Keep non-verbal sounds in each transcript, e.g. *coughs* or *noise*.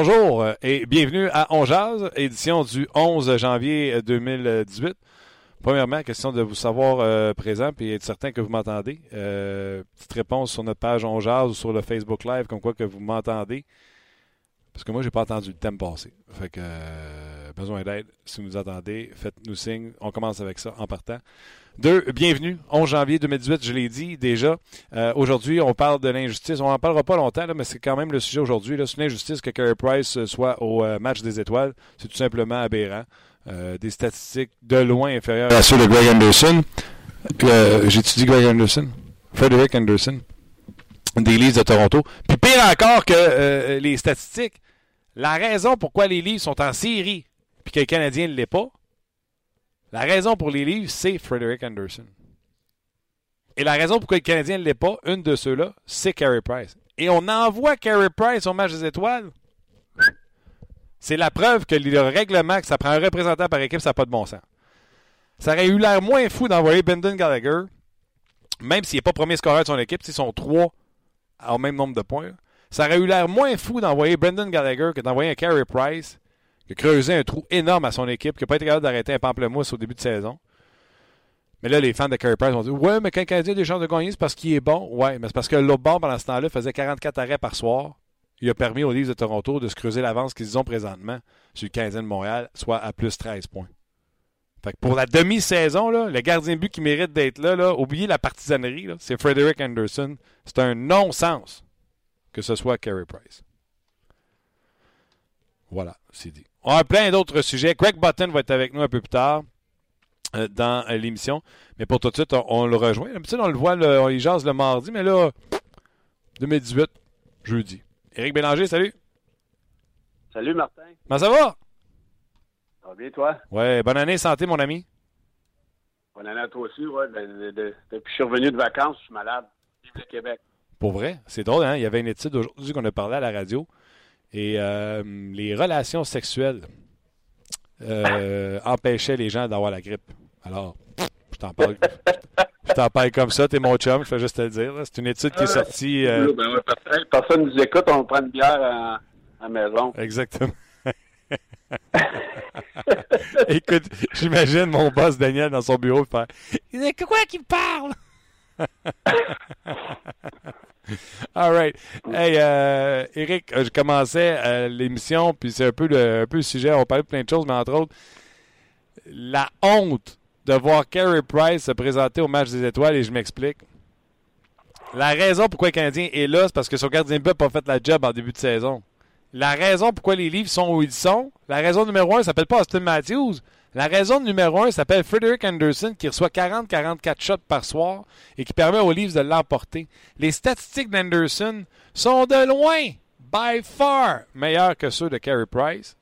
Bonjour euh, et bienvenue à On Jazz, édition du 11 janvier 2018. Premièrement, question de vous savoir euh, présent et être certain que vous m'entendez. Euh, petite réponse sur notre page On Jazz ou sur le Facebook Live, comme quoi que vous m'entendez. Parce que moi, j'ai pas entendu le thème passer. Fait que besoin d'aide. Si vous nous attendez, faites-nous signe. On commence avec ça en partant. Deux, bienvenue, 11 janvier 2018, je l'ai dit déjà. Euh, aujourd'hui, on parle de l'injustice. On n'en parlera pas longtemps, mais c'est quand même le sujet aujourd'hui. C'est une injustice que Carey Price soit au euh, match des étoiles. C'est tout simplement aberrant. Euh, des statistiques de loin inférieures à ceux de Greg Anderson. J'étudie Greg Anderson. Frederick Anderson. Des Leafs de Toronto. Puis pire encore que les statistiques, la raison pourquoi les Leafs sont en série puis que le Canadien ne l'est pas, la raison pour les livres, c'est Frederick Anderson. Et la raison pourquoi le Canadien ne l'est pas, une de ceux-là, c'est Carey Price. Et on envoie Carey Price au match des étoiles. C'est la preuve que le règlement, que ça prend un représentant par équipe, ça n'a pas de bon sens. Ça aurait eu l'air moins fou d'envoyer Brendan Gallagher, même s'il n'est pas premier scoreur de son équipe, s'ils sont trois au même nombre de points. Ça aurait eu l'air moins fou d'envoyer Brendan Gallagher que d'envoyer un Carey Price qui a creusé un trou énorme à son équipe, qui n'a pas été capable d'arrêter un pamplemousse au début de saison. Mais là, les fans de Carey Price vont dire Ouais, mais quand le Canadien a des chances de gagner, c'est parce qu'il est bon. Ouais, mais c'est parce que l'autre bord, pendant ce temps-là, faisait 44 arrêts par soir. Il a permis aux Leafs de Toronto de se creuser l'avance qu'ils ont présentement sur le Canadien de Montréal, soit à plus 13 points. Fait pour la demi-saison, le gardien de but qui mérite d'être là, là, oubliez la partisanerie, c'est Frederick Anderson. C'est un non-sens que ce soit Carey Price. Voilà, c'est dit. On a plein d'autres sujets. Greg Button va être avec nous un peu plus tard euh, dans euh, l'émission. Mais pour tout de suite, on, le rejoint. D'habitude, on le voit, on y jase le mardi, mais là, 2018, jeudi. Éric Bélanger, salut. Salut, Martin. Comment ça va? Ça va bien, toi? Ouais, bonne année, santé, mon ami. Bonne année à toi aussi, ouais. Ben, depuis que je suis revenu de vacances, je suis malade. Vive le Québec. Pour vrai? C'est drôle, hein? Il y avait une étude aujourd'hui qu'on a parlé à la radio. Et euh, les relations sexuelles euh, empêchaient les gens d'avoir la grippe. Alors, je t'en parle. je t'en parle comme ça, t'es mon chum, je fais juste te le dire. C'est une étude qui est sortie. Euh... Ben personne nous écoute, on prend une bière à, la maison. Exactement. *laughs* Écoute, j'imagine mon boss Daniel dans son bureau faire Il dit quoi qu'il parle? All right. Hey, euh, Eric, je commençais euh, l'émission, puis c'est un peu, le, un peu sujet. On parlait de plein de choses, mais entre autres, la honte de voir Carey Price se présenter au match des étoiles, et je m'explique. La raison pourquoi le Canadien est là, c'est parce que son gardien de but pas fait la job en début de saison. La raison pourquoi les livres sont où ils sont, la raison numéro un, s'appelle pas Austin Matthews. La raison numéro un s'appelle Frederick Anderson qui reçoit 40-44 shots par soir et qui permet aux Leafs de l'emporter. Les statistiques d'Anderson sont de loin, by far, meilleures que ceux de Carey Price.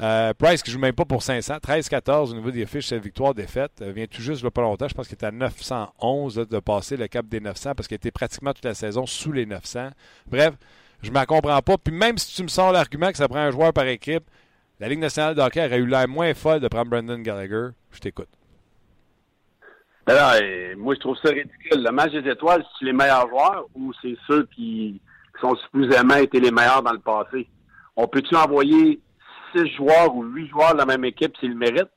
Euh, Price qui joue même pas pour 500, 13-14 au niveau des fiches, cette victoire-défaite. Euh, vient tout juste, là, pas longtemps, je pense qu'il était à 911 de passer le cap des 900 parce qu'il était pratiquement toute la saison sous les 900. Bref, je ne m'en comprends pas. Puis même si tu me sors l'argument que ça prend un joueur par équipe, la Ligue nationale de aurait eu l'air moins folle de prendre Brendan Gallagher. Je t'écoute. Ben là, moi, je trouve ça ridicule. Le match des étoiles, c'est les meilleurs joueurs ou c'est ceux qui, sont supposément été les meilleurs dans le passé? On peut-tu envoyer six joueurs ou huit joueurs de la même équipe s'ils le méritent?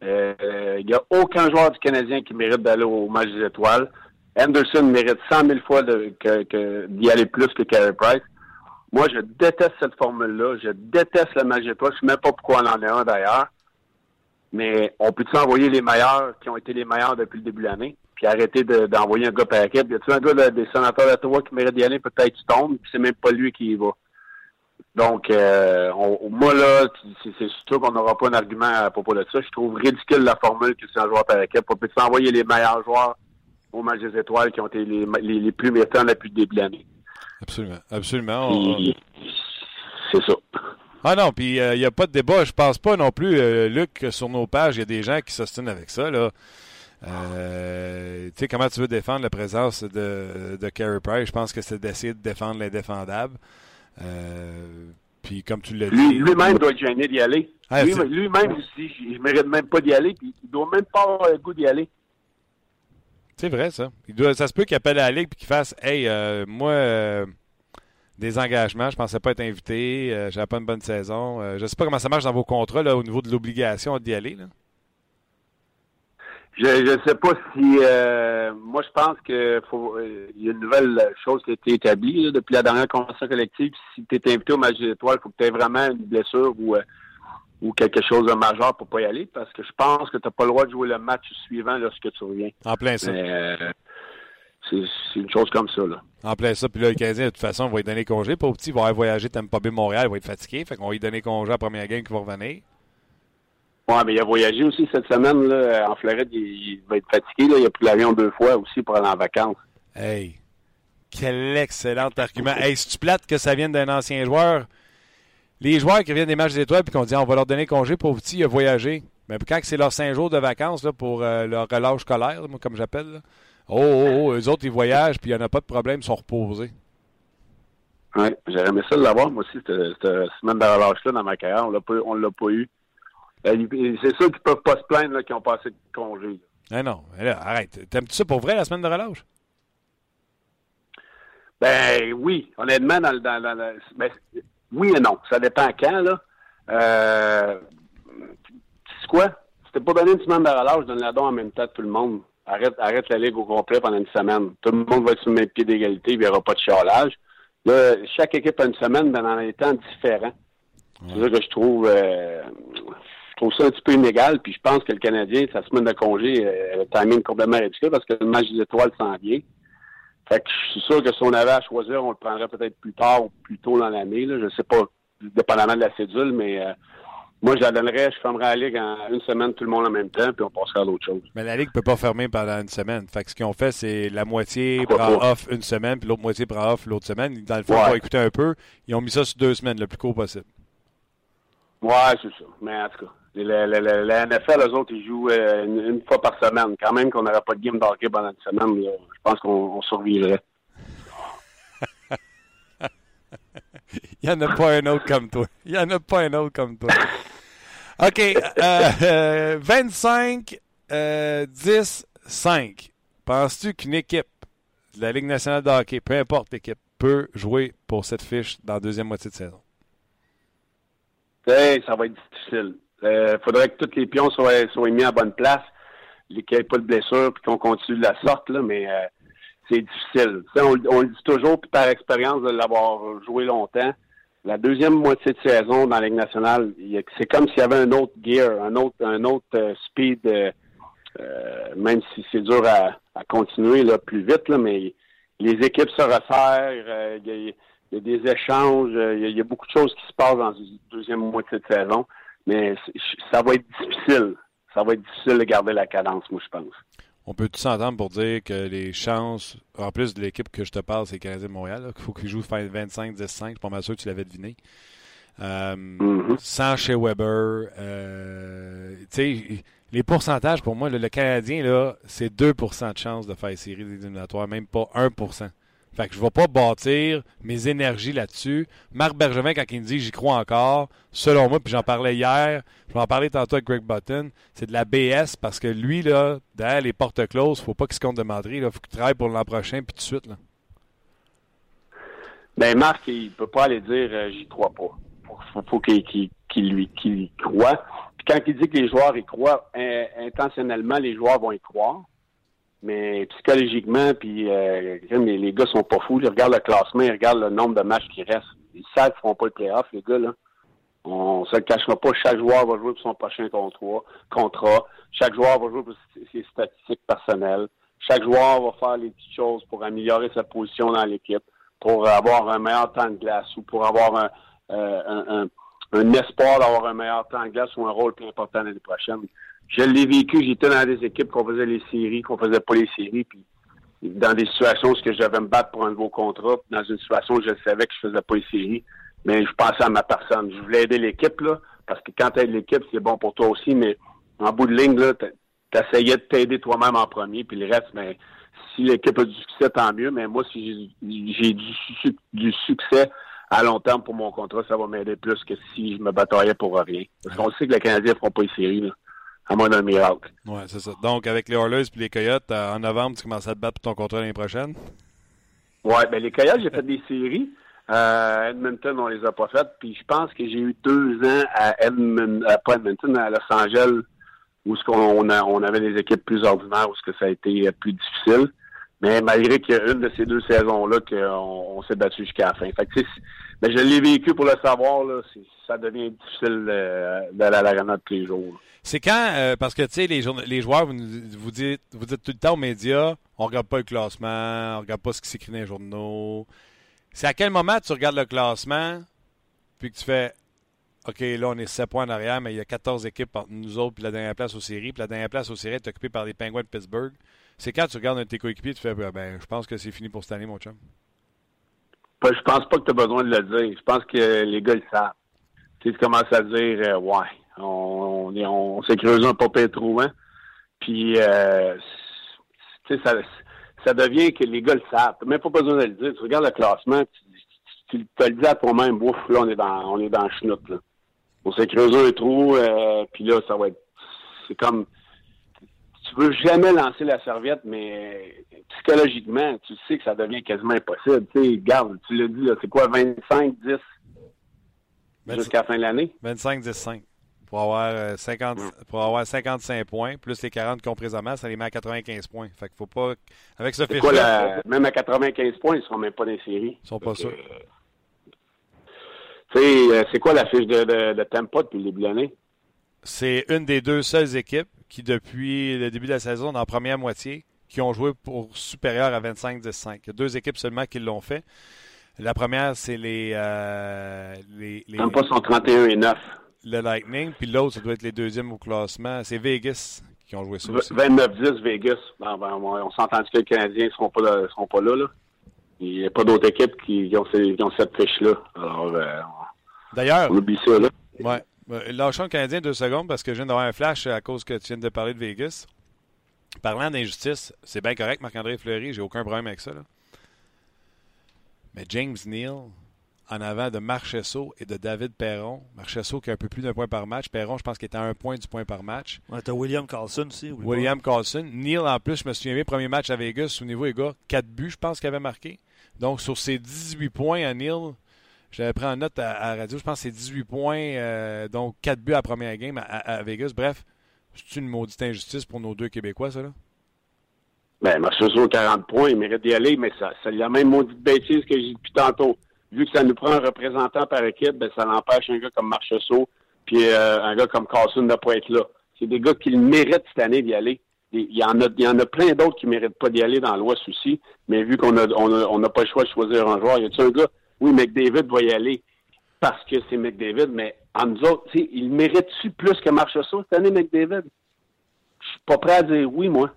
Il euh, n'y a aucun joueur du Canadien qui mérite d'aller au match des étoiles. Anderson mérite cent mille fois d'y aller plus que Carey Price. Moi, je déteste cette formule-là. Je déteste le étoile. Je ne sais même pas pourquoi on en a un d'ailleurs. Mais on peut-tu envoyer les meilleurs qui ont été les meilleurs depuis le début de l'année, puis arrêter d'envoyer un gars par équipe? Y a-tu un gars des sénateurs d'Ottawa qui mérite d'y aller? Peut-être tu tombes, puis c'est même pas lui qui y va. Donc, euh, on, moi, là, c'est sûr qu'on n'aura pas un argument à propos de ça. Je trouve ridicule la formule que c'est un joueur par équipe. On peut s'envoyer les meilleurs joueurs au match des étoiles qui ont été les, les, plus méritants depuis le début de l'année? Absolument. Absolument. C'est ça. Ah non, puis il euh, n'y a pas de débat. Je pense pas non plus, euh, Luc, sur nos pages, il y a des gens qui s'ostinent avec ça. Là. Euh, tu sais, comment tu veux défendre la présence de, de Carey Price? Je pense que c'est d'essayer de défendre l'indéfendable. Puis comme tu l'as dit. Lui-même doit être gêné d'y aller. Ah, lui-même aussi, je ne mérite même pas d'y aller, puis il doit même pas avoir le goût d'y aller. C'est vrai, ça. Ça se peut qu'il appelle à la Ligue et qu'il fasse Hey, euh, moi, des engagements, je pensais pas être invité, j'avais pas une bonne saison. je sais pas comment ça marche dans vos contrats là, au niveau de l'obligation d'y aller. Je ne sais pas si euh, moi je pense que faut euh, il y a une nouvelle chose qui a été établie depuis la dernière convention collective. Si tu es invité au match d'étoiles, il faut que tu aies vraiment une blessure ou euh, ou quelque chose de majeur pour pas y aller, parce que je pense que tu n'as pas le droit de jouer le match suivant lorsque tu reviens. En plein ça. c'est une chose comme ça. Là. En plein ça. Puis là, le Canadien, de toute façon, on va lui donner congé. Pas petit, il va aller voyager, t'aimes pas bien Montréal, il va être fatigué. Fait qu'on va lui donner congé à la première game qui va revenir. Oui, mais il a voyagé aussi cette semaine là, en Floride. Il, va être fatigué. Là. Il a pris l'avion deux fois aussi pour aller en vacances. Hey, quel excellent argument. Hey, si tu plates que ça vienne d'un ancien joueur, les joueurs qui viennent des matchs des étoiles puis qu'on dit on va leur donner congé pour petit, il a voyagé. Mais quand c'est leurs cinq jours de vacances là, pour euh, leur relâche scolaire, comme j'appelle, oh, oh, oh, eux autres, ils voyagent puis il n'y en a pas de problème, ils sont reposés. Oui, j'aurais aimé ça de l'avoir, moi aussi, cette, semaine de relâche-là dans ma carrière. On ne l'a pas eu. Ben, c'est sûr qu'ils peuvent pas se plaindre qu'ils ont passé de congé. Non, non, arrête. T'aimes-tu ça pour vrai, la semaine de relâche? Ben oui, honnêtement, dans, dans, dans, ben, oui et non. Ça dépend quand, là. Euh, c'est quoi? Si t'es pas donné une semaine de relâche, donne-la don en même temps à tout le monde. Arrête, arrête la ligue au complet pendant une semaine. Tout le monde va être sur le même pied d'égalité, il n'y aura pas de chialage. Là, chaque équipe a une semaine, mais dans des temps différents. C'est ça que je trouve euh, trouve ça un petit peu inégal. Puis je pense que le Canadien, sa semaine de congé, euh, le timing complètement ridicule parce que le match des étoiles s'en vient. Fait que je suis sûr que si on avait à choisir, on le prendrait peut-être plus tard ou plus tôt dans l'année. Je ne sais pas, dépendamment de la cédule, mais euh, moi, je la donnerais, je fermerais la Ligue en une semaine, tout le monde en même temps, puis on passerait à l'autre chose. Mais la Ligue ne peut pas fermer pendant une semaine. Fait que ce qu'ils ont fait, c'est la moitié prend off une semaine, puis l'autre moitié prend off l'autre semaine. Dans le fond, pour écouter un peu, ils ont mis ça sur deux semaines, le plus court possible. Ouais, c'est ça. Mais en tout cas, la, NFL, eux autres, ils jouent euh, une, fois par semaine. Quand même qu'on n'aurait pas de game d'hockey pendant une semaine, je pense qu'on survivrait. *laughs* Il n'y en a pas un autre comme toi. Il n'y en a pas un autre comme toi. *laughs* OK. Euh, 25, euh, 10, 5. Penses-tu qu'une équipe de la Ligue nationale de hockey, peu importe l'équipe, peut jouer pour cette fiche dans la deuxième moitié de saison? ça va être difficile. Il euh, faudrait que tous les pions soient, soient mis à bonne place, qu'il n'y ait pas de blessure, puis qu'on continue de la sorte, là, mais euh, c'est difficile. On, le dit toujours, puis par expérience de l'avoir joué longtemps, la deuxième moitié de saison dans la Ligue nationale, c'est comme s'il y avait un autre gear, un autre, un autre euh, speed, même si c'est dur à, continuer là, plus vite, là, mais les équipes se resserrent, il y, a des échanges, il y, a beaucoup de choses qui se passent dans la deuxième moitié de saison. Mais ça va être difficile. Ça va être difficile de garder la cadence, moi, je pense. On peut tout s'entendre pour dire que les chances, en plus de l'équipe que je te parle, c'est Canadien de Montréal, qu'il faut qu'ils jouent 25-15. Je suis pas mal sûr que tu l'avais deviné. Euh, mm-hmm. Sans chez Weber. Euh, les pourcentages, pour moi, le Canadien, là, c'est 2% de chance de faire série éliminatoires, même pas 1 fait que je ne vais pas bâtir mes énergies là-dessus. Marc Bergevin, quand il me dit j'y crois encore, selon moi, puis j'en parlais hier, je vais en parler tantôt avec Greg Button, c'est de la BS parce que lui, là, derrière les portes closes, faut pas qu'il se compte de Madrid. Il faut qu'il travaille pour l'an prochain, puis tout de suite. Là. Ben, Marc, il peut pas aller dire euh, j'y crois pas. Faut, faut qu'il lui qu'il croit. Puis quand il dit que les joueurs y croient, intentionnellement, les joueurs vont y croire. Mais psychologiquement, puis euh, les, gars sont pas fous. Ils regardent le classement, ils regardent le nombre de matchs qui restent. Ils savent qu'ils feront pas le playoff, les gars, là. On se le cachera pas. Chaque joueur va jouer pour son prochain contrat. Chaque joueur va jouer pour ses statistiques personnelles. Chaque joueur va faire les petites choses pour améliorer sa position dans l'équipe, pour avoir un meilleur temps de glace ou pour avoir un, un, espoir d'avoir un meilleur temps de glace ou un rôle plus important l'année prochaine. Je l'ai vécu, j'étais dans des équipes qu'on faisait les séries, qu'on faisait pas les séries, puis dans des situations où je devais me battre pour un nouveau contrat, dans une situation où je savais que je faisais pas les séries, mais je pensais à ma personne. Je voulais aider l'équipe, là, parce que quand tu aides l'équipe, c'est bon pour toi aussi, mais en bout de ligne, là, t'essayais de t'aider toi-même en premier, puis le reste, mais si l'équipe a du succès, tant mieux, mais moi, si j'ai du, du succès à long terme pour mon contrat, ça va m'aider plus que si je me bataillais pour rien. Parce qu'on sait que les Canadiens ne feront pas les séries, là à moins d'un miracle. Oui, c'est ça. Donc, avec les Oilers et les Coyotes, en novembre, tu commences à te battre pour ton contrat l'année prochaine? Oui, ben les Coyotes, j'ai fait des séries. Euh, Edmonton, on les a pas faites. Puis je pense que j'ai eu deux ans à Edmonton, euh, pas Edmonton, à Los Angeles, où ce qu'on on, avait des équipes plus ordinaires, où ce que ça a été euh, plus difficile. Mais malgré qu'il y a une de ces deux saisons-là qu'on on, s'est battu jusqu'à la fin. Fait que, ben, je l'ai vécu pour le savoir, là, ça devient difficile d'aller à l'arena tous les jours. C'est quand, parce que tu sais, les, joueurs, vous, vous, dites, vous dites tout le temps aux médias, on regarde pas le classement, on regarde pas ce qui s'écrit dans les journaux. C'est à quel moment tu regardes le classement, puis que tu fais OK, là, on est 7 points en arrière, mais il y a 14 équipes entre nous autres, puis la dernière place aux séries. Puis la dernière place aux séries est occupée par les Penguins de Pittsburgh. C'est quand tu regardes un de tes coéquipiers, tu fais ben, je pense que c'est fini pour cette année, mon chum. Je pense pas que tu as besoin de le dire. Je pense que les gars le savent. Tu, commences à dire euh, Ouais, on, on, s'est creusé un peu trop hein. Puis euh, tu ça ça devient que les gars le savent. T'as même pas besoin de le dire. Tu regardes le classement, tu, tu, te le dis à toi-même, ouf, là, on est dans, on est dans le chenoute, là. On s'est creusé un trou, euh, puis là, ça va être, c'est comme, tu veux jamais lancer la serviette, mais psychologiquement, tu sais que ça devient quasiment impossible. Tu sais, garde, tu l'as dit, c'est quoi, 25, 10 jusqu'à la fin de l'année? 25, 10, 5 pour avoir, 50, euh, pour avoir 55 points, plus les 40 qu'on présentement, ça les met à 95 points. Fait qu'il faut pas. Avec ce fichier. Même à 95 points, ils ne seront même pas dans les séries. Ils sont pas sûrs. Tu sais, euh, c'est quoi la fiche de, de, de Tampa depuis le début de l'année? C'est une des deux seules équipes qui, depuis le début de la saison, dans la première moitié, qui ont joué pour supérieur à 25-15. Il y a deux équipes seulement qui l'ont fait. La première, c'est les, euh, les, sont 31 et 9 le Lightning, puis l'autre, ça doit être les deuxièmes au classement. C'est Vegas qui ont joué ça aussi. 29-10 Vegas. Ben, on s'entend que les Canadiens ne seront pas là. Seront pas là, Il n'y a pas d'autres équipes qui, ont, cette fiche-là. Alors, euh, D'ailleurs, on oublie ça. Là. Ouais. Ben, lâchons le Canadien deux secondes parce que je viens d'avoir un flash à cause que tu viens de parler de Vegas. Parlant d'injustice, c'est bien correct, Marc-André Fleury, j'ai aucun problème avec ça. Là. Mais James Neal, en avant de Marchesso et de David Perron. Marchesso qui a un peu plus d'un point par match. Perron, je pense qu'il était à un point du point par match. Ouais, t'as William Carlson aussi. William Carlson. Neil, en plus, je me souviens bien, premier match à Vegas, au niveau les gars, 4 buts, je pense qu'il avait marqué. Donc, sur ces 18 points à Neil, j'avais pris en note à, radio, je pense que c'est 18 points, euh, donc 4 buts à première game à, Vegas. Bref, c'est une maudite injustice pour nos deux Québécois, ça, là? Ben, Marchesso, 40 points, il mérite d'y aller, mais ça, c'est la même maudite bêtise que j'ai dit depuis tantôt vu que ça nous prend un représentant par équipe, ben, ça l'empêche un gars comme Marchessault puis euh, un gars comme Carson de pas être là. C'est des gars qui méritent cette année d'y aller. Il y en a, il y en a plein d'autres qui méritent pas d'y aller dans l'Ouest aussi, mais vu qu'on a, on n'a pas le choix de choisir un joueur, y a un gars, oui, McDavid va y aller parce que c'est McDavid, mais en nous autres, il mérite-tu plus que Marchessault cette année, McDavid? Je suis pas prêt à dire oui, moi.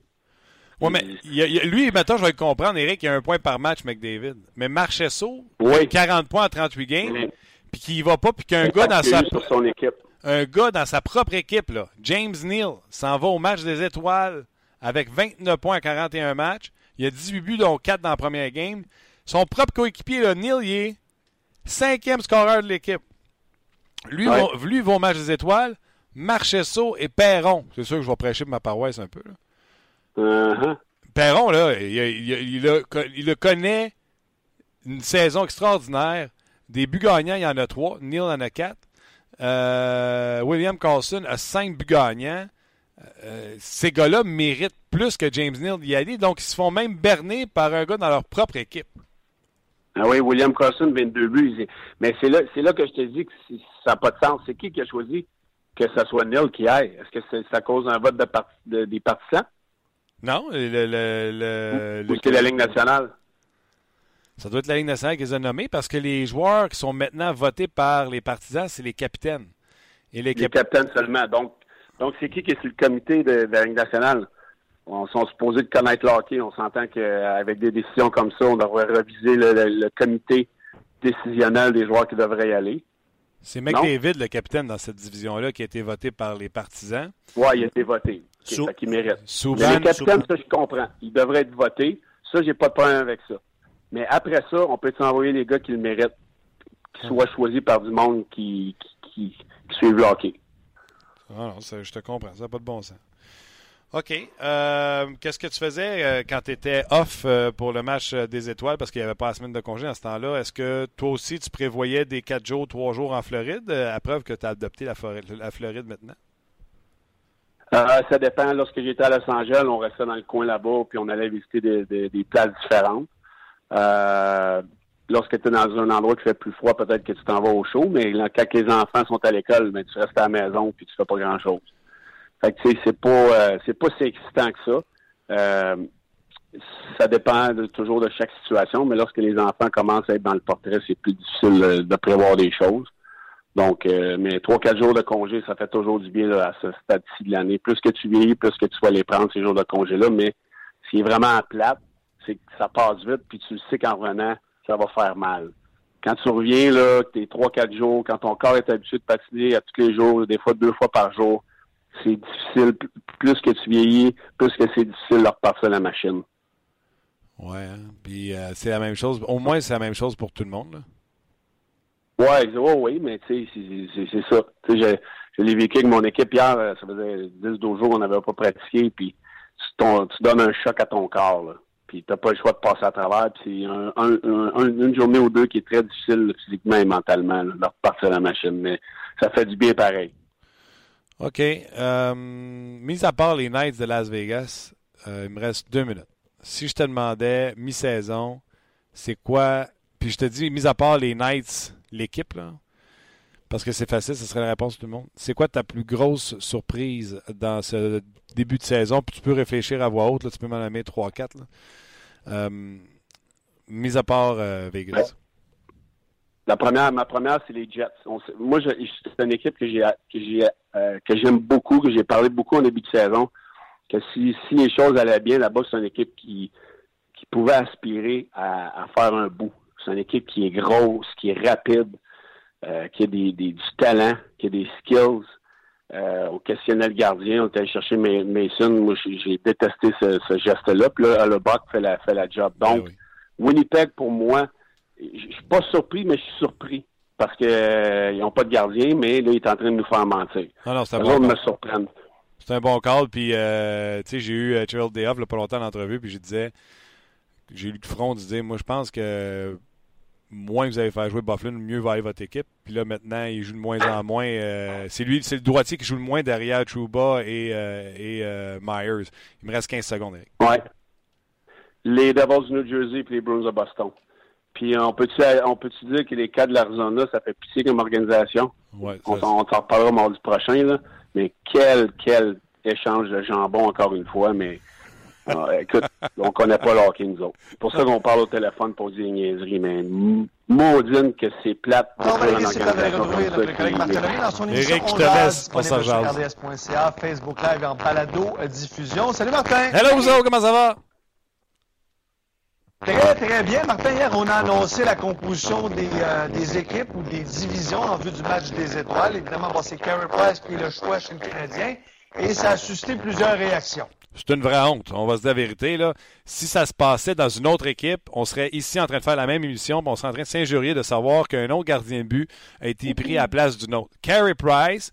Oui, mais lui, maintenant, je vais le comprendre, Eric, il y a un point par match, McDavid. Mais Marchesso, oui. 40 points à 38 games, puis qu'il va pas, puis qu'un gars dans sa son équipe. un gars dans sa propre équipe, là, James Neal, s'en va au match des étoiles avec 29 points à 41 matchs. Il a 18 buts, dont 4 dans la première game. Son propre coéquipier, là, Neal, il est cinquième scoreur de l'équipe. Lui, va, lui va au match des étoiles. Marchesso et Perron. C'est sûr que je vais prêcher pour ma paroisse un peu. Là. Uh-huh. Perron, là, il, le connaît une saison extraordinaire. Des buts gagnants, il y en a trois. Neil en a quatre. Euh, William Carlson a cinq buts gagnants. Euh, ces gars-là méritent plus que James Neal d'y aller. Donc, ils se font même berner par un gars dans leur propre équipe. Ah oui, William Carlson, 22 buts. Mais c'est là, c'est là que je te dis que ça n'a pas de sens. C'est qui qui a choisi que ce soit Neil qui aille? Est-ce que c'est, ça cause un vote de, des partisans? Non, le. le, le, la Ligue nationale? Ça doit être la Ligue nationale qui les a nommés parce que les joueurs qui sont maintenant votés par les partisans, c'est les capitaines. Et les, capitaines seulement. Donc, donc c'est qui qui est sur le comité de, la Ligue nationale? On sont supposés de connaître l'hockey. On s'entend qu'avec des décisions comme ça, on devrait reviser le, comité décisionnel des joueurs qui devraient y aller. C'est McDavid, le capitaine dans cette division-là, qui a été voté par les partisans. Oui, il a été voté. Sou qui mérite. Souvent, les capitaines, ça, je comprends. Ils devraient être votés. Ça, j'ai pas de problème avec ça. Mais après ça, on peut envoyer les gars qui le méritent, qui soient choisis par du monde qui, qui, qui, suivent le hockey. Ah non, je te comprends. Ça n'a pas de bon sens. OK. Euh, qu'est-ce que tu faisais euh, quand tu étais off euh, pour le match des étoiles? Parce qu'il n'y avait pas la semaine de congé à ce temps-là? Est-ce que toi aussi tu prévoyais des quatre jours, trois jours en Floride, à preuve que tu as adopté la, Floride maintenant? ça dépend. Lorsque j'étais à Los Angeles, on restait dans le coin là-bas, puis on allait visiter des, des places différentes. Lorsque tu es dans un endroit qui fait plus froid, peut-être que tu t'en vas au chaud, mais quand les enfants sont à l'école, ben, tu restes à la maison puis tu fais pas grand-chose. C'est pas euh, c'est pas si excitant que ça. Euh, ça dépend toujours de chaque situation, mais lorsque les enfants commencent à être dans le portrait, c'est plus difficile de prévoir des choses. Donc, mais trois, quatre jours de congé, ça fait toujours du bien à ce stade-ci de l'année. Plus que tu vieillis, plus que tu vas les prendre, ces jours de congé-là, mais ce qui est vraiment plate, c'est que ça passe vite, puis tu sais qu'en revenant, ça va faire mal. Quand tu reviens, là, t'es trois, quatre jours, quand ton corps est habitué de patiner à tous les jours, des fois deux fois par jour, c'est difficile. Plus que tu vieillis, plus que c'est difficile de repartir la machine. Ouais, hein. puis euh, c'est la même chose. Au moins, c'est la même chose pour tout le monde. Là. Ouais, oui, mais tu sais, c'est ça. Je, l'ai vécu avec mon équipe hier, euh, ça faisait 10-12 jours qu'on n'avait pas pratiqué, puis tu, tu donnes un choc à ton corps. Là puis t'as pas le choix de passer à travers. Puis un, une journée ou deux qui est très difficile physiquement et mentalement là, de repartir la machine, mais ça fait du bien pareil. OK. Euh, mis à part les Knights de Las Vegas, euh, il me reste deux minutes. Si je te demandais mi-saison, c'est quoi Puis je te dis, mis à part les Knights, l'équipe parce que c'est facile, ce serait la réponse de tout le monde. C'est quoi ta plus grosse surprise dans ce début de saison? Puis tu peux réfléchir à voix haute, là, tu peux m'en nommer 3-4. Euh, mis à part euh, Vegas. La première, ma première, c'est les Jets. moi, c'est une équipe que j'ai euh, que j'aime beaucoup, que j'ai parlé beaucoup en début de saison. Que si, si les choses allaient bien là-bas, c'est une équipe qui, qui pouvait aspirer à, à faire un bout. C'est une équipe qui est grosse, qui est rapide, euh, qui a des, des, du talent, qui a des skills. Euh, au questionnel gardien, on était chercher Mason. Moi, j'ai détesté ce, ce geste-là. Puis là, le fait la, fait la job. Ben Donc, Winnipeg, pour moi, je suis pas surpris, mais je suis surpris. Parce qu'ils euh, n'ont pas de gardien, mais là, il est en train de nous faire mentir. Non, non, c'est un bon me surprennent. C'est un bon call. Puis, euh, tu sais, j'ai eu Gerald Day pas longtemps en entrevue, puis je disais, j'ai eu le front de dire, moi, je pense que moins vous allez faire jouer Bufflin, mieux va aller votre équipe. Puis là, maintenant, il joue de moins en moins. Euh, c'est lui, c'est le droitier qui joue le moins derrière Trouba et, euh, et euh, Myers. Il me reste 15 secondes, Eric. Ouais. Les Devils du New Jersey et les Bruins de Boston. Puis on peut-tu on peut dire que les cas de l'Arizona, ça fait pitié comme organisation? Ouais, on, on s'en reparlera mardi prochain, là. Mais quel, quel échange de jambon encore une fois, mais ah, *laughs* écoute, on connaît pas le nous autres. C'est pour ça qu'on parle au téléphone pour dire niaiserie, mais maudine que c'est plate. On va laisser notre collègue Martin dans son émission Eric, je te laisse. On s'en RDS.ca, Facebook Live en balado diffusion. Salut Martin! Hello vous comment ça va? Très, très bien. Martin, hier, on a annoncé la composition des, euh, des équipes ou des divisions en vue du match des étoiles. Évidemment, c'est Carey Price qui est le choix chez le Canadien. Et ça a suscité plusieurs réactions. C'est une vraie honte. On va se dire la vérité. Là. Si ça se passait dans une autre équipe, on serait ici en train de faire la même émission, on serait en train de s'injurier de savoir qu'un autre gardien de but a été pris à la place d'une autre. Carey Price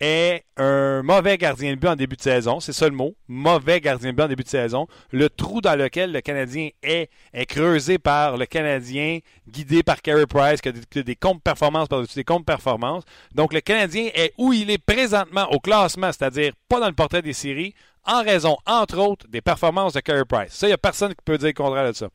est un mauvais gardien de but en début de saison. C'est ça le mot. Mauvais gardien de but en début de saison. Le trou dans lequel le Canadien est est creusé par le Canadien, guidé par Carey Price, qui a des, des comptes performances par-dessus des comptes performances. Donc le Canadien est où il est présentement au classement, c'est-à-dire pas dans le portrait des séries, en raison, entre autres, des performances de Carey Price. Ça, il n'y a personne qui peut dire le contraire de ça.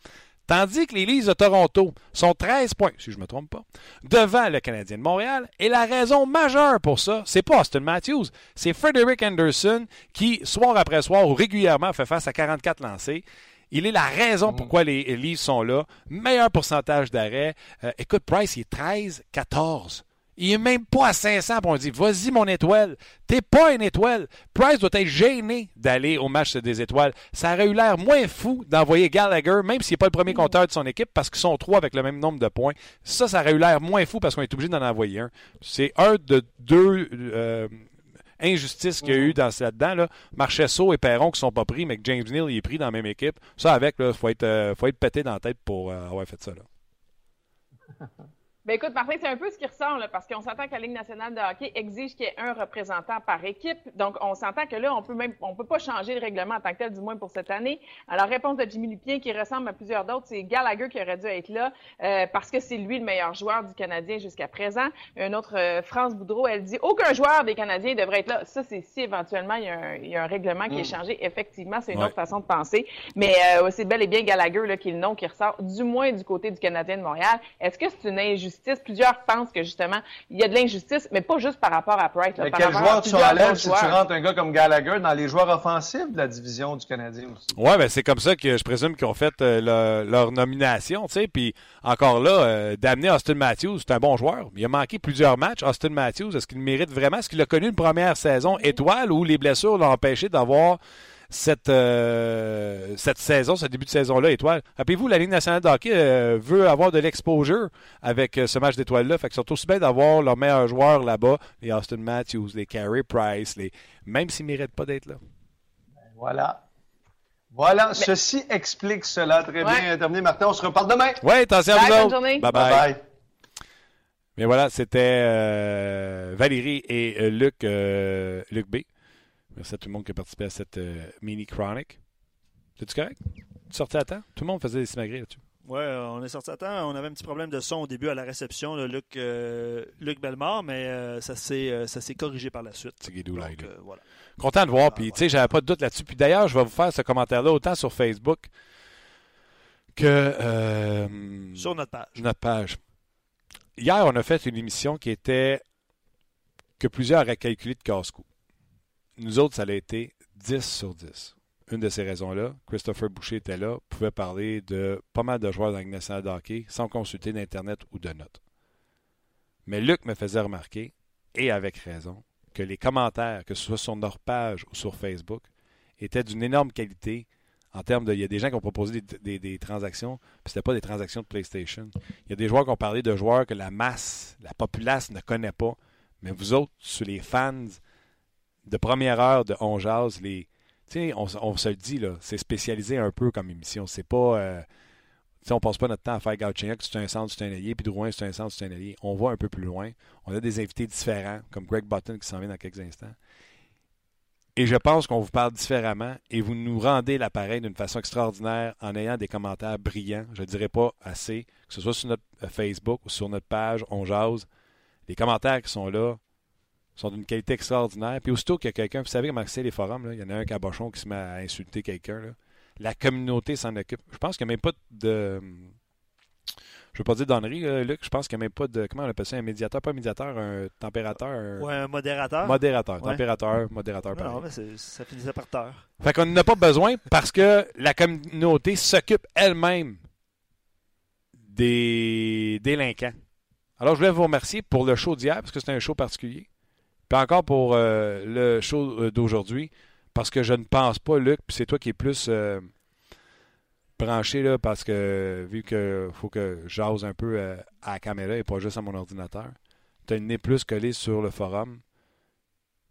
Tandis que les Leafs de Toronto sont 13 points, si je ne me trompe pas, devant le Canadien de Montréal. Et la raison majeure pour ça, c'est pas Austin Matthews, c'est Frederick Anderson qui, soir après soir ou régulièrement, fait face à 44 lancés. Il est la raison pourquoi les Leafs sont là. Meilleur pourcentage d'arrêt. Euh, écoute, Price, il est 13-14. Il est même pas à 500 pour on dit vas-y mon étoile. T'es pas une étoile. Price doit être gêné d'aller au match des étoiles. Ça aurait eu l'air moins fou d'envoyer Gallagher, même s'il n'est pas le premier compteur de son équipe, parce qu'ils sont trois avec le même nombre de points. Ça, ça aurait eu l'air moins fou parce qu'on est obligé d'en envoyer un. C'est un de deux euh, injustices qu'il y a eu dans là-dedans. Là. Marchesso et Perron qui sont pas pris, mais que James Neal il est pris dans la même équipe. Ça, avec, il faut, être, euh, faut être pété dans la tête pour euh, avoir fait ça. Là. *laughs* Ben écoute, Martin, c'est un peu ce qui ressort, là, parce qu'on s'entend que la Ligue nationale de hockey exige qu'il y ait un représentant par équipe. Donc, on s'entend que là, on peut même, on peut pas changer le règlement en tant que tel, du moins pour cette année. Alors, réponse de Jimmy Lupien, qui ressemble à plusieurs d'autres, c'est Gallagher qui aurait dû être là, euh, parce que c'est lui le meilleur joueur du Canadien jusqu'à présent. Un autre, euh, France Boudreau, elle dit aucun joueur des Canadiens devrait être là. Ça, c'est si éventuellement il y a un, il y a un règlement qui est mm. changé. Effectivement, c'est une autre façon de penser. Mais euh, c'est bel et bien Gallagher là, qui est le nom qui ressort, du moins du côté du Canadien de Montréal. Est-ce que c'est une injustice? Plusieurs pense que justement, il y a de l'injustice, mais pas juste par rapport à Price. mais quel joueur tu enlèves si tu rentres un gars comme Gallagher dans les joueurs offensifs de la division du Canadien aussi? Ouais, ben c'est comme ça que je présume qu'ils ont fait euh, leur, nomination, tu sais. Puis encore là, euh, d'amener Austin Matthews, c'est un bon joueur. Il a manqué plusieurs matchs. Austin Matthews, est-ce qu'il mérite vraiment? Est-ce qu'il a connu une première saison étoile où les blessures l'ont empêché d'avoir cette, euh, cette saison, ce début de saison-là, étoile. Rappelez-vous, la Ligue nationale de hockey euh, veut avoir de l'exposure avec euh, ce match d'étoiles-là. Fait que sont aussi bien d'avoir leurs meilleurs joueurs là-bas, les Austin Matthews, les Carey Price, les... même s'ils ne méritent pas d'être là. Voilà. Voilà, ceci explique cela. Très bien terminé, Martin. On se reparle demain. Oui, attention à vous Bye bye. bye. Mais voilà, c'était Valérie et Luc, Luc B. Merci à tout le monde qui a participé à cette euh, mini chronique. C'est-tu correct? Tu sortais à temps? Tout le monde faisait des simagrées là-dessus. Oui, on est sorti à temps. On avait un petit problème de son au début à la réception, de Luc, euh, Luc Bellemare, mais euh, ça s'est corrigé par la suite. C'est Guido voilà. Content de voir. Ah, puis, tu sais, j'avais pas de doute là-dessus. Puis d'ailleurs, je vais vous faire ce commentaire-là autant sur Facebook que. sur notre page. Notre page. Hier, on a fait une émission qui était que plusieurs auraient calculé de casse-cou nous autres, ça a été 10 sur 10. Une de ces raisons-là, Christopher Boucher était là, pouvait parler de pas mal de joueurs dans le hockey sans consulter d'Internet ou de notes. Mais Luc me faisait remarquer, et avec raison, que les commentaires, que ce soit sur notre page ou sur Facebook, étaient d'une énorme qualité en termes de. Il y a des gens qui ont proposé des, des, transactions, puis ce pas des transactions de PlayStation. Il y a des joueurs qui ont parlé de joueurs que la masse, la populace ne connaît pas. Mais vous autres, sur les fans de première heure de On Jazz, les, on, on se le dit, là, c'est spécialisé un peu comme émission. C'est pas. Euh, on passe pas notre temps à faire Gauthier, c'est un centre, c'est un allié, puis Drouin, c'est un centre, c'est un allié. On va un peu plus loin. On a des invités différents, comme Greg Button qui s'en vient dans quelques instants. Et je pense qu'on vous parle différemment et vous nous rendez l'appareil d'une façon extraordinaire en ayant des commentaires brillants. Je ne dirais pas assez, que ce soit sur notre euh, Facebook ou sur notre page On Jase. Les commentaires qui sont là, sont d'une qualité extraordinaire. Puis aussitôt qu'il y a quelqu'un, vous savez comment c'est les forums, il y en a un cabochon qui se met à insulter quelqu'un. La communauté s'en occupe. Je pense qu'il n'y a même pas de. Je ne veux pas dire d'ennerie, Luc. Je pense qu'il n'y a même pas de. Comment on appelle ça Un médiateur Pas un médiateur, un températeur. Un... Ouais, un modérateur. Modérateur. Températeur, modérateur. Non, mais ça finissait par terre. Fait qu'on n'en a pas besoin parce que la communauté s'occupe elle-même des délinquants. Alors, je voulais vous remercier pour le show d'hier parce que c'était un show particulier. Encore pour euh, le show euh, d'aujourd'hui, parce que je ne pense pas, Luc, puis c'est toi qui es plus euh, branché, là, parce que vu qu'il faut que j'ose un peu à la caméra et pas juste à mon ordinateur, tu as une nez plus collé sur le forum.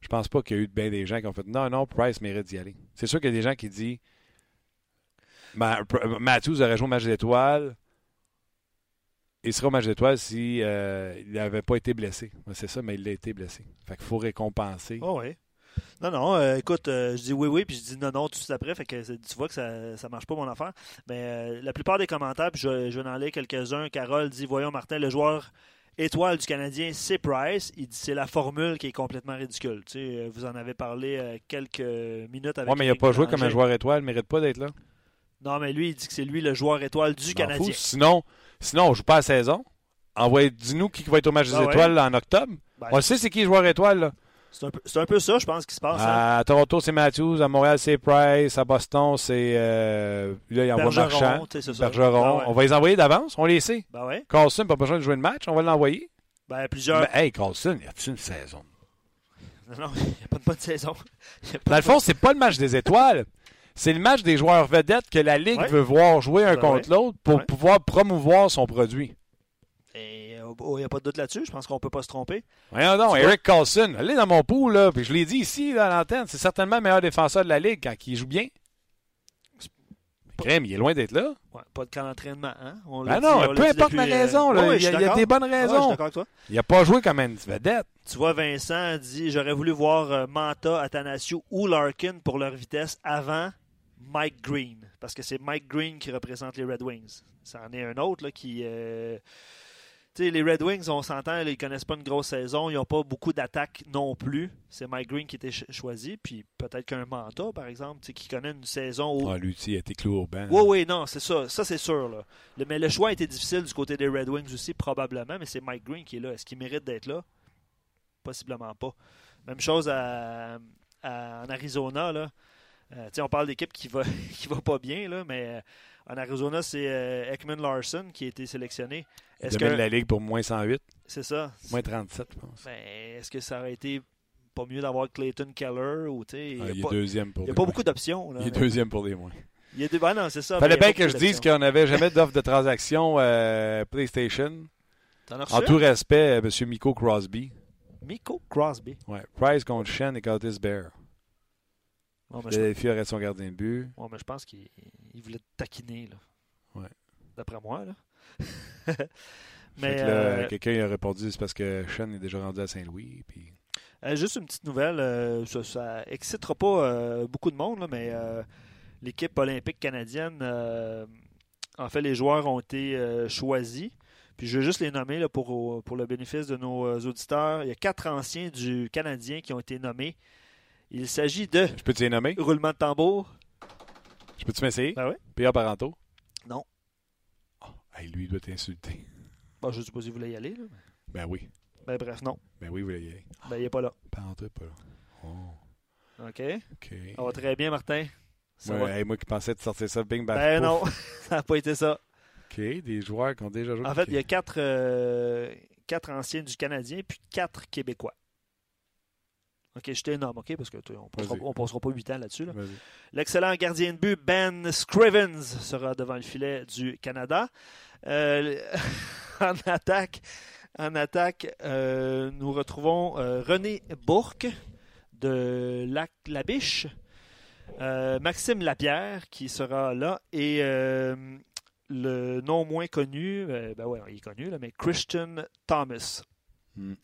Je pense pas qu'il y a eu bien des gens qui ont fait Non, non, Price mérite d'y aller. C'est sûr qu'il y a des gens qui disent Matthews aurait joué au match d'étoiles il serait au match d'étoiles s'il si, euh, n'avait pas été blessé. C'est ça, mais il a été blessé. Fait qu'il faut récompenser. Oh oui. Non, non, euh, écoute, euh, je dis oui, oui, puis je dis non, non tout de suite après. Fait que tu vois que ça ne marche pas mon affaire. Mais la plupart des commentaires, puis je, je vais en lire quelques-uns. Carole dit Voyons, Martin, le joueur étoile du Canadien, c'est Price. Il dit c'est la formule qui est complètement ridicule. Tu sais, vous en avez parlé quelques minutes avec Oui, mais il n'a pas joué comme un joueur étoile. Il ne mérite pas d'être là. Non, mais lui, il dit que c'est lui le joueur étoile du Canadien. Sinon, Sinon, on ne joue pas la saison. Envoyez, dis-nous qui va être au match des ben étoiles en octobre. Ben, on le sait, c'est qui le joueur étoile. Là. C'est un, peu, c'est un peu ça, je pense, qui se passe. hein. À Toronto, c'est Matthews. À Montréal, c'est Price. À Boston, c'est. euh, là, il envoie Bergeron, Marchand. c'est. Bergeron. Ah ouais. On va les envoyer d'avance. On les sait. Ben ouais. Carlson, pas besoin de jouer le match. On va l'envoyer. Ben, plusieurs. Mais, hey, Carlson, y a-tu une saison? Non, non, *laughs* il n'y a pas de bonne saison. *laughs* Dans le fond, c'est pas le match des étoiles. *laughs* C'est le match des joueurs vedettes que la Ligue Ouais. veut voir jouer un contre ouais. l'autre pour Ouais. pouvoir promouvoir son produit. Et, euh, oh, il n'y a pas de doute là-dessus. Je pense qu'on ne peut pas se tromper. Voyons donc, Tu vois? Eric Carlson, allez dans mon pool, là, puis je l'ai dit ici, là, à l'antenne, c'est certainement le meilleur défenseur de la Ligue quand il joue bien. Crème, il est loin d'être là. Ouais, pas de camp d'entraînement. Hein? On Ben non, on peu importe la euh, raison, là, ouais, ouais, il y a- il y des bonnes je raisons. avec toi. Il n'a pas joué comme une vedette. Tu vois, Vincent dit J'aurais voulu voir euh, Manta, Athanasio ou Larkin pour leur vitesse avant Mike Green. Parce que c'est Mike Green qui représente les Red Wings. Ça en est un autre là, qui. euh, Tu sais, les Red Wings, on s'entend, ils connaissent pas une grosse saison. Ils n'ont pas beaucoup d'attaques non plus. C'est Mike Green qui était ch- choisi. Puis peut-être qu'un Manta, par exemple, qui connaît une saison où. Ah, lui, il a été clou au banc. Oui, oui, non, c'est ça. Ça, c'est sûr. Là. Le- mais le choix a été difficile du côté des Red Wings aussi, probablement. Mais c'est Mike Green qui est là. Est-ce qu'il mérite d'être là? Possiblement pas. Même chose à, à- en Arizona. Là. Euh, on parle d'équipe qui va, *laughs* qui va pas bien, là, mais euh, en Arizona, c'est euh, Ekman Larson qui a été sélectionné. Il Est-ce que la Ligue pour moins 108, c'est ça? moins 37, je pense. Ben, Est-ce que ça aurait été pas mieux d'avoir Clayton Keller ou tu sais, il Ah, n'y a, est pas, deuxième pour il y a pas beaucoup d'options. Il est deuxième pour les moins. Il a deux- ben non, c'est ça. Fallait bien que je dise qu'on n'avait jamais d'offre de transaction euh, PlayStation. En un? tout respect, euh, M. Miko Crosby. Miko Crosby. Ouais. Price contre Shen et Curtis Bear. Ben, je, Philadelphie aurait son gardien de but. ouais, mais je pense qu'il il voulait te taquiner. Là. Ouais. D'après moi. Là. *laughs* Mais euh, quelqu'un a répondu c'est parce que Shen est déjà rendu à Saint-Louis. Puis... euh, juste une petite nouvelle. euh, ça, ça excitera pas euh, beaucoup de monde, là, mais l'équipe olympique canadienne, en fait, les joueurs ont été choisis. Puis je vais juste les nommer là, pour, pour le bénéfice de nos auditeurs. Il y a quatre anciens du Canadien qui ont été nommés. Il s'agit de Je peux-tu les nommer? roulement de tambour. Je peux-tu m'essayer? Ben ouais. Pierre Paranto? Non. Oh, hey, lui, il doit t'insulter. Bon, je ne sais pas y aller. Là. Ben oui. Ben bref, non. Ben oui, il voulait y aller. Ben, il n'est pas là. Paranto est pas là. Oh, OK. OK. Va très bien, Martin. Ça va. hey, moi qui pensais te sortir ça, bing, bang, Ben pouf. non, *laughs* ça n'a pas été ça. OK, des joueurs qui ont déjà joué. En fait, il y a quatre, euh, quatre anciens du Canadien puis quatre Québécois. OK, je t'énorme, OK, parce que tu- on passera, pas huit ans là-dessus. là. L'excellent gardien de but Ben Scrivens sera devant le filet du Canada. Euh, *laughs* en attaque, en attaque euh, nous retrouvons euh, René Bourque de Lac La Biche, euh, Maxime Lapierre qui sera là et le non moins connu, ben ouais, il est connu, là, mais Christian Thomas. Hmm.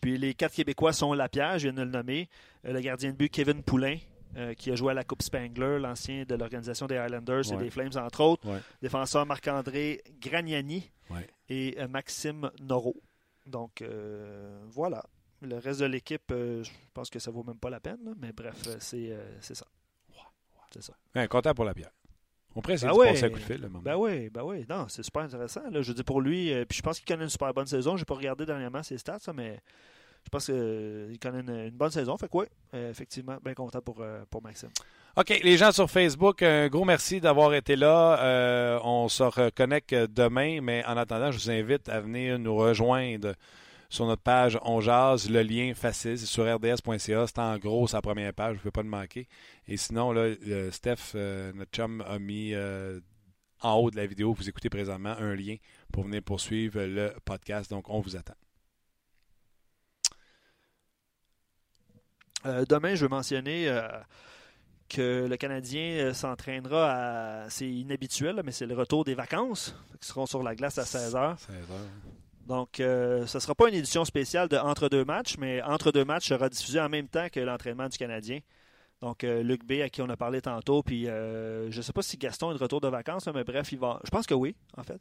Puis les quatre Québécois sont Lapierre, je viens de le nommer, euh, le gardien de but Kevin Poulain, euh, qui a joué à la Coupe Spangler, l'ancien de l'organisation des Highlanders et des Flames, entre autres. Ouais. Défenseur Marc-André Gragnani Ouais. et euh, Maxime Noro. Donc, euh, voilà. Le reste de l'équipe, je pense que ça vaut même pas la peine, là, mais bref, c'est ça. C'est ça. Content pour la bière. On pourrait essayer Ben de ouais. passer un coup de fil. Ben oui, ben oui. Non, c'est super intéressant. Là. Je dire, pour lui, euh, puis je pense qu'il connaît une super bonne saison. Je n'ai pas regardé dernièrement ses stats, ça, mais je pense qu'il connaît une, une bonne saison. Fait que oui, euh, effectivement, bien content pour, euh, pour Maxime. OK, les gens sur Facebook, un gros merci d'avoir été là. Euh, on se reconnecte demain, mais en attendant, je vous invite à venir nous rejoindre sur notre page On Jase. Le lien facile, c'est sur rds.ca. C'est en gros sa première page, vous ne pouvez pas le manquer. Et sinon, là, le Steph, euh, notre chum, a mis euh, en haut de la vidéo, vous écoutez présentement, un lien pour venir poursuivre le podcast. Donc, on vous attend. Euh, demain, je veux mentionner euh, que le Canadien euh, s'entraînera à. C'est inhabituel, mais c'est le retour des vacances. Ils seront sur la glace à 16h. 16 heures. Donc, euh, ce ne sera pas une édition spéciale de entre deux matchs, mais entre deux matchs sera diffusé en même temps que l'entraînement du Canadien. Donc, euh, Luc B, à qui on a parlé tantôt, puis euh, je ne sais pas si Gaston est de retour de vacances, mais bref, il va. Je pense que oui, en fait.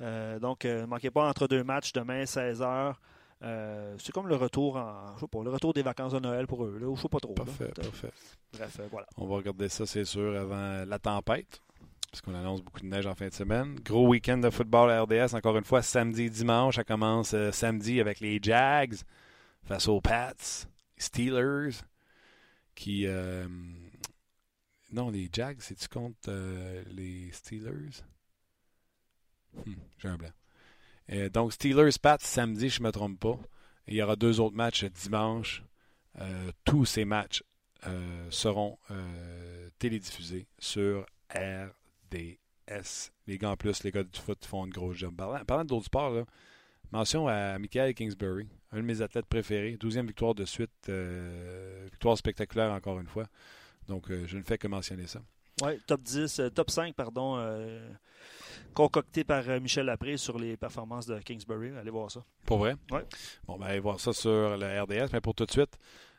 Euh, donc, ne manquez pas entre deux matchs demain, 16h. Euh, c'est comme le retour en, je sais pas, le retour des vacances de Noël pour eux, là, ou je sais pas trop. là. Parfait, parfait. Bref, voilà. On va regarder ça, c'est sûr, avant la tempête. Parce qu'on annonce beaucoup de neige en fin de semaine. Gros week-end de football à RDS, encore une fois, samedi et dimanche. Ça commence euh, samedi avec les Jags face aux Pats. Steelers qui. Euh, non, les Jags, c'est-tu contre euh, les Steelers? Hmm, j'ai un blanc. Donc, Steelers-Pats samedi, je ne me trompe pas. il y aura deux autres matchs dimanche. tous ces matchs seront télédiffusés sur Les gars en plus, les gars du foot font une grosse job. Parlant, d'autres sports, là, mention à Michael Kingsbury, un de mes athlètes préférés. 12e victoire de suite. victoire spectaculaire encore une fois. Donc, euh, je ne fais que mentionner ça. Oui, top 10, euh, top 5, pardon, euh, concocté par Michel Lapré sur les performances de Kingsbury. Allez voir ça. Pour vrai? Oui. Bon, ben, allez voir ça sur la RDS. Mais pour tout de suite,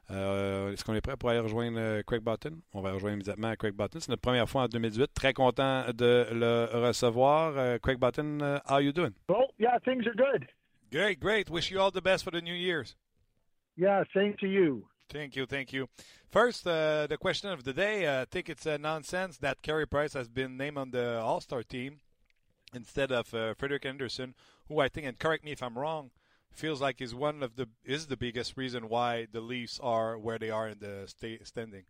est-ce qu'on est prêt pour aller rejoindre Craig Button? On va rejoindre immédiatement Craig Button. C'est notre première fois en 2018. Très content de le recevoir. Craig Button, how are you doing? Oh, yeah, things are good. Great, great. Wish you all the best for the New Year's. Yeah, same to you. Thank you, thank you. First, uh, the question of the day. Uh, I think it's a nonsense that Carey Price has been named on the All Star team instead of uh, Frederick Anderson, who I think, and correct me if I'm wrong, feels like is one of the is the biggest reason why the Leafs are where they are in the state standing.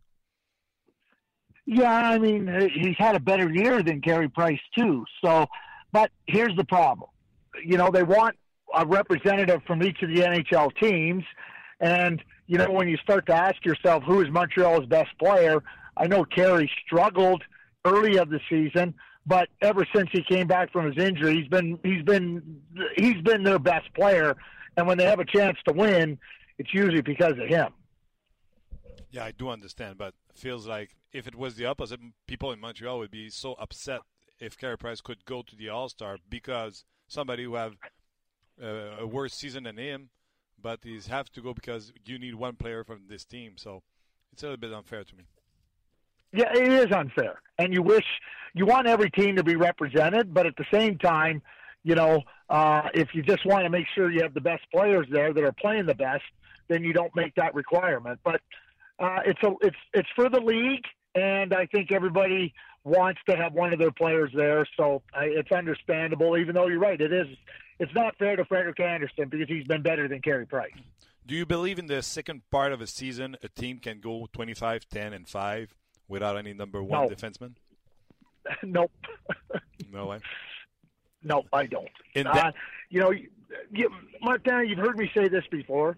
Yeah, I mean he's had a better year than Carey Price too. So, but here's the problem. You know they want a representative from each of the NHL teams, and you know, when you start to ask yourself who is Montreal's best player, I know Carey struggled early of the season, but ever since he came back from his injury, he's been he's been he's been their best player. And when they have a chance to win, it's usually because of him. Yeah, I do understand, but it feels like if it was the opposite, people in Montreal would be so upset if Carey Price could go to the All Star because somebody who have uh, a worse season than him but he's have to go because you need one player from this team. So it's a little bit unfair to me. Yeah, it is unfair, and you wish you want every team to be represented, but at the same time, you know, uh, if you just want to make sure you have the best players there that are playing the best, then you don't make that requirement. But uh, it's a it's it's for the league, and I think everybody wants to have one of their players there, so I, it's understandable. Even though you're right, it is it's not fair to Frederick Anderson because he's been better than Carey Price. Do you believe in the second part of a season a team can go 25, 10, and 5 without any number one no. defenseman? *laughs* nope. no way. No, I don't. In that- uh, you know, you, Martin, you've heard me say this before.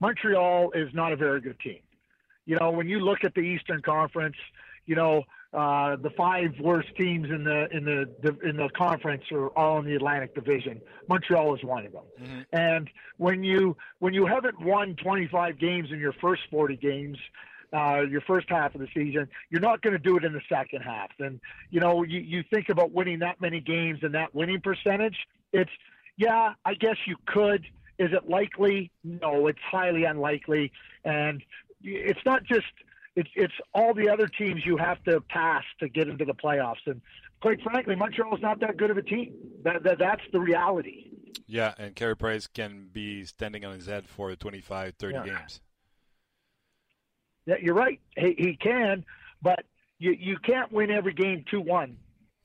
Montreal is not a very good team. You know, when you look at the Eastern Conference, you know, uh, the five worst teams in the in the in the conference are all in the Atlantic Division. Montreal is one of them. Mm-hmm. And when you when you haven't won 25 games in your first 40 games, uh, your first half of the season, you're not going to do it in the second half. And you know, you you think about winning that many games and that winning percentage. It's yeah, I guess you could. Is it likely? No, it's highly unlikely. And it's not just it's it's all the other teams you have to pass to get into the playoffs. And quite frankly, Montreal's not that good of a team. That, that that's the reality. Yeah, and Carey Price can be standing on his head for 25, 30 yeah. games. Yeah, you're right. He, he can, but you you can't win every game two one.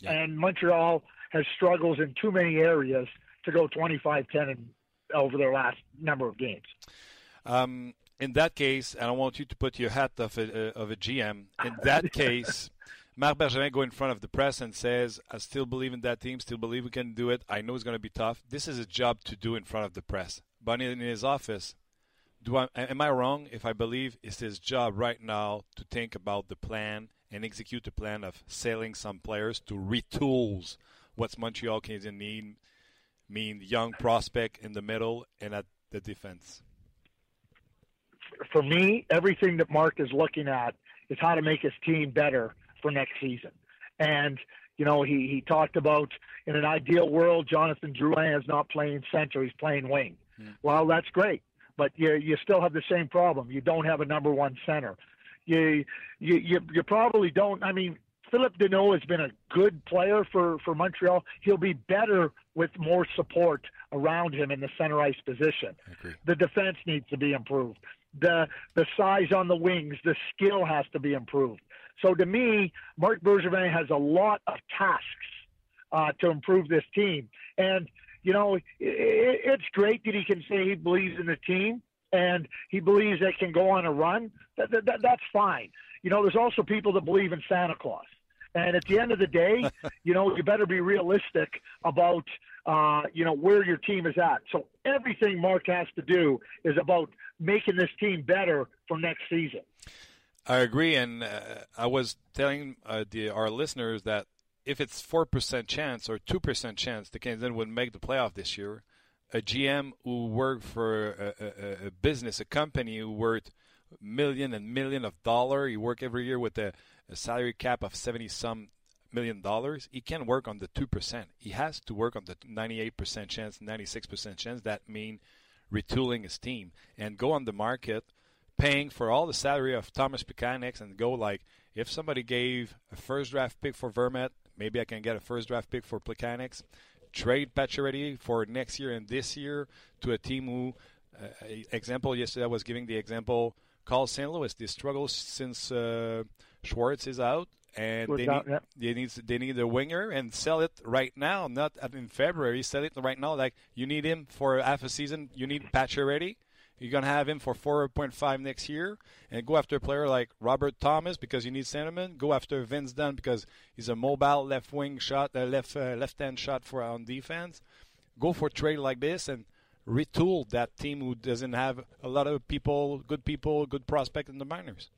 Yeah. And Montreal has struggles in too many areas to go 25-10 over their last number of games. Um, in that case, and I want you to put your hat of a, uh, of a GM. In *laughs* that case, Marc Bergevin go in front of the press and says, "I still believe in that team. Still believe we can do it. I know it's going to be tough. This is a job to do in front of the press." But in his office, do I am I wrong if I believe it's his job right now to think about the plan and execute the plan of selling some players to retools what's Montreal Canadiens need, mean young prospect in the middle and at the defense for me, everything that Mark is looking at is how to make his team better for next season. And you know, he he talked about in an ideal world, Jonathan Drouin is not playing center; he's playing wing. Hmm. Well, that's great, but you you still have the same problem. You don't have a number one center. You you you, you probably don't. I mean, Philip Deneau has been a good player for, for Montreal. He'll be better with more support around him in the center ice position. The defense needs to be improved the the size on the wings, the skill has to be improved. So to me, Mark Bergevin has a lot of tasks uh, to improve this team, and you know it, it's great that he can say he believes in the team. and he believes they can go on a run, that, that, that, that's fine. You know, there's also people that believe in Santa Claus. And at the end of the day, *laughs* you know, you better be realistic about, uh, you know, where your team is at. So everything Mark has to do is about making this team better for next season. I agree, and uh, I was telling uh, the, our listeners that if it's four percent chance or two percent chance the Canadiens would make the playoff this year, a GM who worked for a, a, a business, a company who worth million and million of dollar, he work every year with a, a salary cap of seventy some million dollars, he can work on the two percent. He has to work on the ninety-eight percent chance, ninety-six percent chance. That mean retooling his team and go on the market paying for all the salary of Thomas Plekanec and go like if somebody gave a first draft pick for Vermette, maybe I can get a first draft pick for Plekanec. Trade Pacioretty for next year and this year to a team who, uh, example yesterday I was giving the example, call St. Louis. They struggle since uh, Schwartz is out, and they need, yeah. they need they need a winger and sell it right now, not in February. Sell it right now. Like you need him for half a season. You need Pacioretty. You're going to have him for 4.5 next year and go after a player like Robert Thomas because you need centerman. Go after Vince Dunn because he's a mobile left wing shot, uh, left uh, left hand shot for on defense. Go for trade like this and retool that team who doesn't have a lot of people, good people, good prospect in the minors.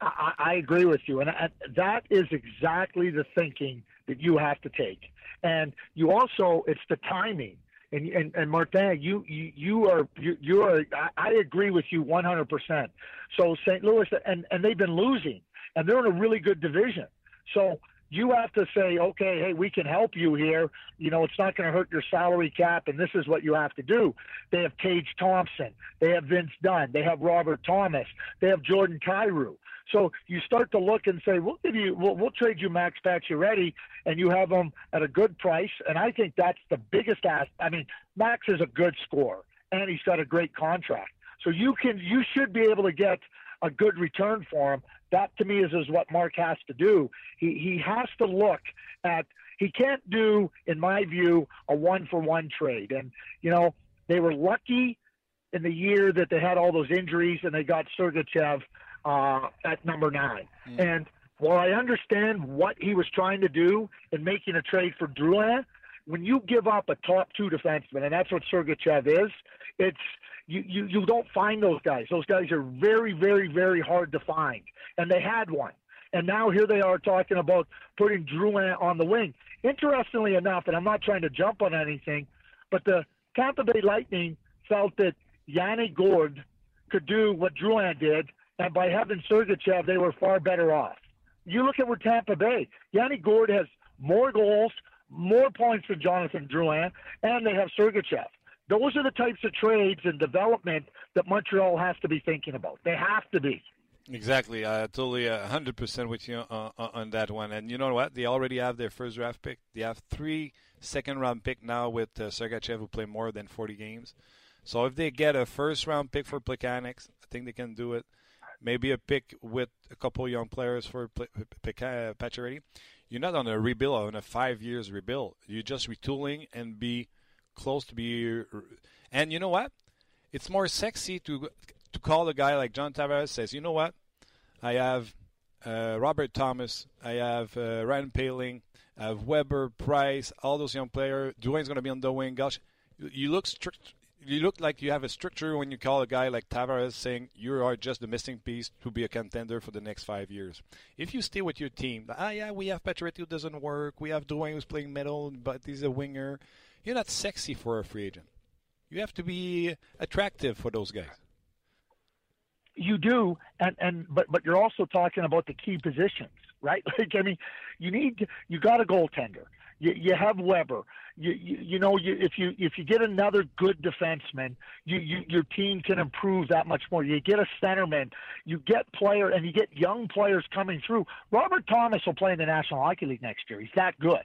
I, I agree with you, and I, that is exactly the thinking that you have to take. And you also, it's the timing and and, and Martin, you you, you are you, you are I, I agree with you 100. percent So St. Louis and and they've been losing, and they're in a really good division. So you have to say, okay, hey, we can help you here. You know, it's not going to hurt your salary cap, and this is what you have to do. They have Tage Thompson, they have Vince Dunn, they have Robert Thomas, they have Jordan Kyrou. So you start to look and say, we'll give you, we'll, we'll trade you Max Pacioretty, ready and you have him at a good price. And I think that's the biggest ask. I mean, Max is a good scorer, and he's got a great contract. So you can, you should be able to get a good return for him. That to me is, is what Mark has to do. He he has to look at. He can't do, in my view, a one for one trade. And you know they were lucky in the year that they had all those injuries and they got Sergachev uh, at number nine. Mm. And while I understand what he was trying to do in making a trade for Drouin, when you give up a top two defenseman, and that's what Sergachev is, it's you, you you don't find those guys. Those guys are very, very, very hard to find, and they had one. And now here they are talking about putting Drouin on the wing. Interestingly enough, and I'm not trying to jump on anything, but the Tampa Bay Lightning felt that Yanni Gourde could do what Drouin did and by having Sergachev, they were far better off. You look at where Tampa Bay, Yanni Gourde has more goals, more points than Jonathan Drouin, and they have Sergachev. Those are the types of trades and development that Montreal has to be thinking about. They have to be. Exactly. I totally uh, 100% with you on, on, that one. And you know what? They already have their first draft pick. They have three second round pick now with uh, Sergachev, who played more than 40 games. So if they get a first round pick for Plekanec, I think they can do it maybe a pick with a couple young players for Pacioretty. You're not on a rebuild, on a five years rebuild. You're just retooling and be close to be. And you know what? It's more sexy to to call a guy like John Tavares says, you know what? I have uh, Robert Thomas, I have uh, Ryan Poehling, I have Weber, Price, all those young players. Dwayne's going to be on the wing. Gosh, you look strict, you look like you have a structure when you call a guy like Tavares saying you are just the missing piece to be a contender for the next five years. If you stay with your team, ah yeah, we have Pacioretty who doesn't work, we have Dwayne who's playing middle, but he's a winger. You're not sexy for a free agent. You have to be attractive for those guys. You do, and and but but you're also talking about the key positions, right? *laughs* Like I mean, you need you got a goaltender. You, you have Weber. You, you, you know you, if you if you get another good defenseman, you, you your team can improve that much more. You get a centerman, you get player, and you get young players coming through. Robert Thomas will play in the National Hockey League next year. He's that good.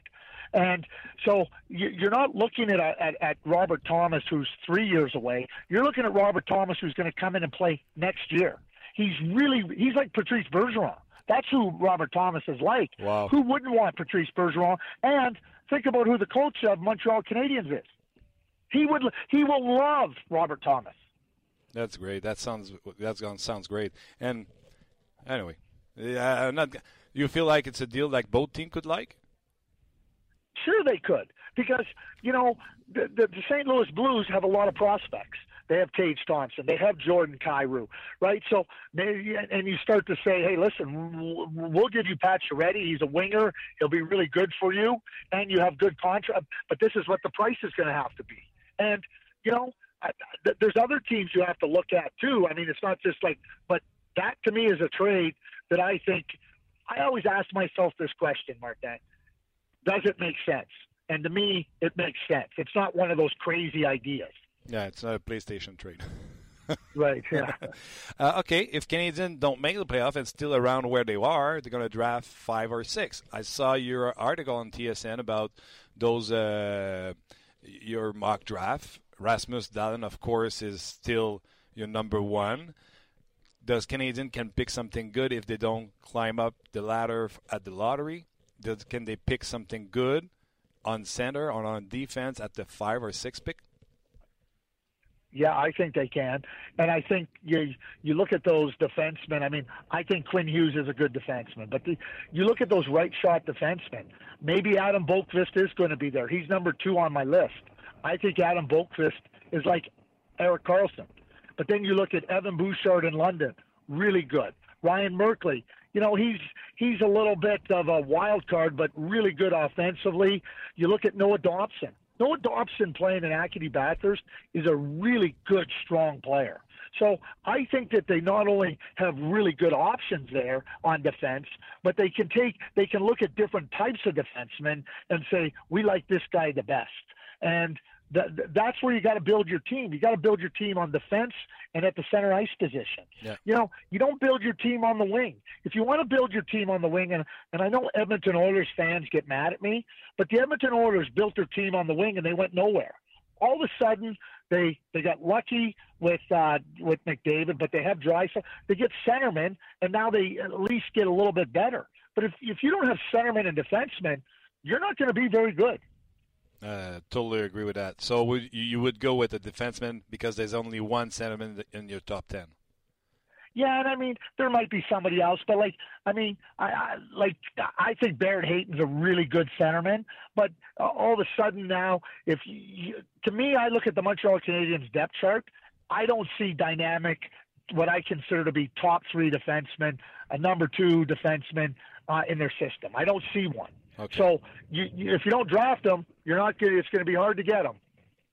And so you're not looking at, at, at Robert Thomas, who's three years away. You're looking at Robert Thomas, who's going to come in and play next year. He's really he's like Patrice Bergeron. That's who Robert Thomas is like. Wow. Who wouldn't want Patrice Bergeron? And think about who the coach of Montreal Canadiens is. He would. He will love Robert Thomas. That's great. That sounds that sounds great. And anyway, uh, not. You feel like it's a deal like both team could like? Sure, they could because you know the, the, the St. Louis Blues have a lot of prospects. They have Tage Thompson. They have Jordan Kyrou, right? So, and you start to say, hey, listen, we'll give you Pat Pacioretty. He's a winger. He'll be really good for you, and you have good contract. But this is what the price is going to have to be. And you know, there's other teams you have to look at too. I mean, it's not just like, but that to me is a trade that I think. I always ask myself this question, Martin: Does it make sense? And to me, it makes sense. It's not one of those crazy ideas. Yeah, it's not a PlayStation trade. *laughs* right. Yeah. *laughs* uh, okay, if Canadians don't make the playoff and still around where they are, they're going to draft five or six. I saw your article on TSN about those uh, your mock draft. Rasmus Dahlin, of course, is still your number one. Does Canadian can pick something good if they don't climb up the ladder at the lottery? Does, can they pick something good on center or on defense at the five or six pick? Yeah, I think they can, and I think you you look at those defensemen. I mean, I think Quinn Hughes is a good defenseman, but the, you look at those right shot defensemen. Maybe Adam Boqvist is going to be there. He's number two on my list. I think Adam Boqvist is like Eric Carlson, but then you look at Evan Bouchard in London, really good. Ryan Merkley, you know, he's he's a little bit of a wild card, but really good offensively. You look at Noah Dobson. Noah Dobson playing in Acadie Bathurst is a really good, strong player. So I think that they not only have really good options there on defense, but they can take they can look at different types of defensemen and say we like this guy the best. And that, that's where you got to build your team. You got to build your team on defense and at the center ice position. Yeah. You know, you don't build your team on the wing. If you want to build your team on the wing, and and I know Edmonton Oilers fans get mad at me, but the Edmonton Oilers built their team on the wing and they went nowhere. All of a sudden, they they got lucky with uh, with McDavid, but they have Draisaitl. They get centermen, and now they at least get a little bit better. But if if you don't have centermen and defensemen, you're not going to be very good. Uh, totally agree with that. So would, you would go with a defenseman because there's only one centerman in your top ten. Yeah, and I mean there might be somebody else, but like I mean, I, I like I think Barrett Hayton's a really good centerman, but uh, all of a sudden now, if you, to me, I look at the Montreal Canadiens depth chart, I don't see dynamic, what I consider to be top three defensemen, a number two defenseman uh, in their system. I don't see one. Okay. So you, you, if you don't draft them, you're not going. It's going to be hard to get them.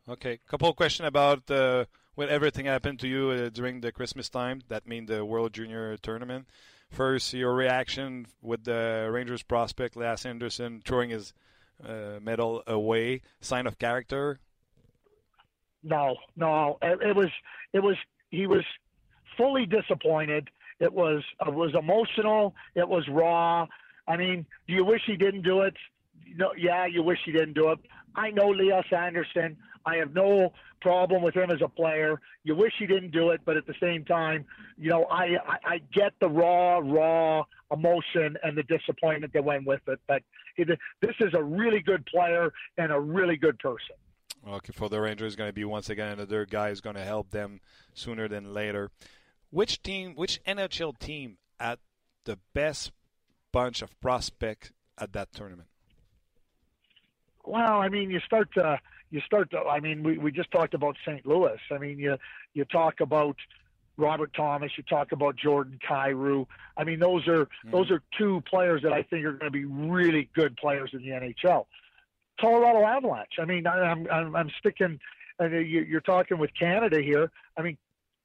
Okay. Couple of questions about uh, when everything happened to you uh, during the Christmas time. That means the World Junior Tournament. First, your reaction with the Rangers prospect Lias Anderson throwing his uh, medal away. Sign of character. No, no. It, it was. It was. He was fully disappointed. It was. It was emotional. It was raw. I mean, do you wish he didn't do it? No, yeah, you wish he didn't do it. I know Lias Sanderson. I have no problem with him as a player. You wish he didn't do it, but at the same time, you know, I, I, I get the raw, raw emotion and the disappointment that went with it. But it, this is a really good player and a really good person. Okay, for the Rangers, going to be once again another guy is going to help them sooner than later. Which team, which NHL team at the best bunch of prospects at that tournament? Well, I mean, you start to you start to. I mean, we, we just talked about St. Louis. I mean, you you talk about Robert Thomas. You talk about Jordan Kyrou. I mean, those are mm-hmm. those are two players that I think are going to be really good players in the NHL. Colorado Avalanche. I mean, I, I'm I'm, I'm sticking. Uh, you're talking with Canada here. I mean,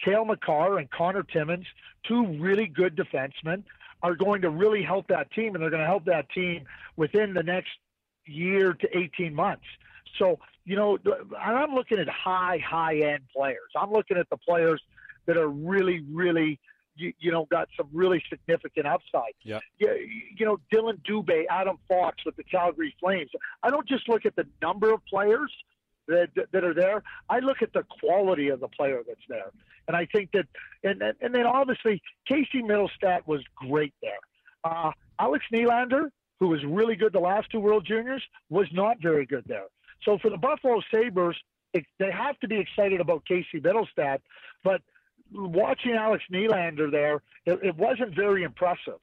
Cale Makar and Connor Timmins, two really good defensemen are going to really help that team, and they're going to help that team within the next year to 18 months. So, you know, I'm looking at high, high end players. I'm looking at the players that are really, really, you, you know, got some really significant upside. Yeah. You, you know, Dylan Dubé, Adam Fox with the Calgary Flames. I don't just look at the number of players that, that are there. I look at the quality of the player that's there. And I think that, and, and then obviously Casey Mittelstadt was great there. Uh, Alex Nylander, who was really good the last two World Juniors, was not very good there. So for the Buffalo Sabres, it, they have to be excited about Casey Mittelstadt, but watching Alex Nylander there, it, it wasn't very impressive.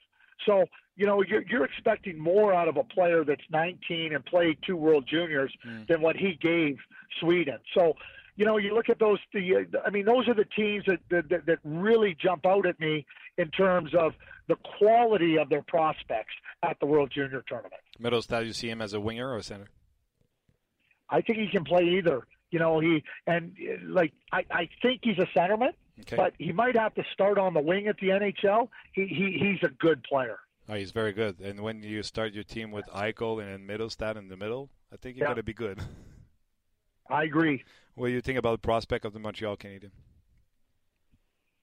So, you know, you're, you're expecting more out of a player that's 19 and played two World Juniors mm. than what he gave Sweden. So, you know, you look at those. The I mean, those are the teams that, that that really jump out at me in terms of the quality of their prospects at the World Junior Tournament. Mittelstadt, you see him as a winger or a center? I think he can play either. You know, he and like I, I think he's a centerman, okay. but he might have to start on the wing at the NHL. He, he he's a good player. Oh, he's very good. And when you start your team with Eichel and Mittelstadt in the middle, I think you're yeah. going to be good. *laughs* I agree. What do you think about the prospect of the Montreal Canadiens?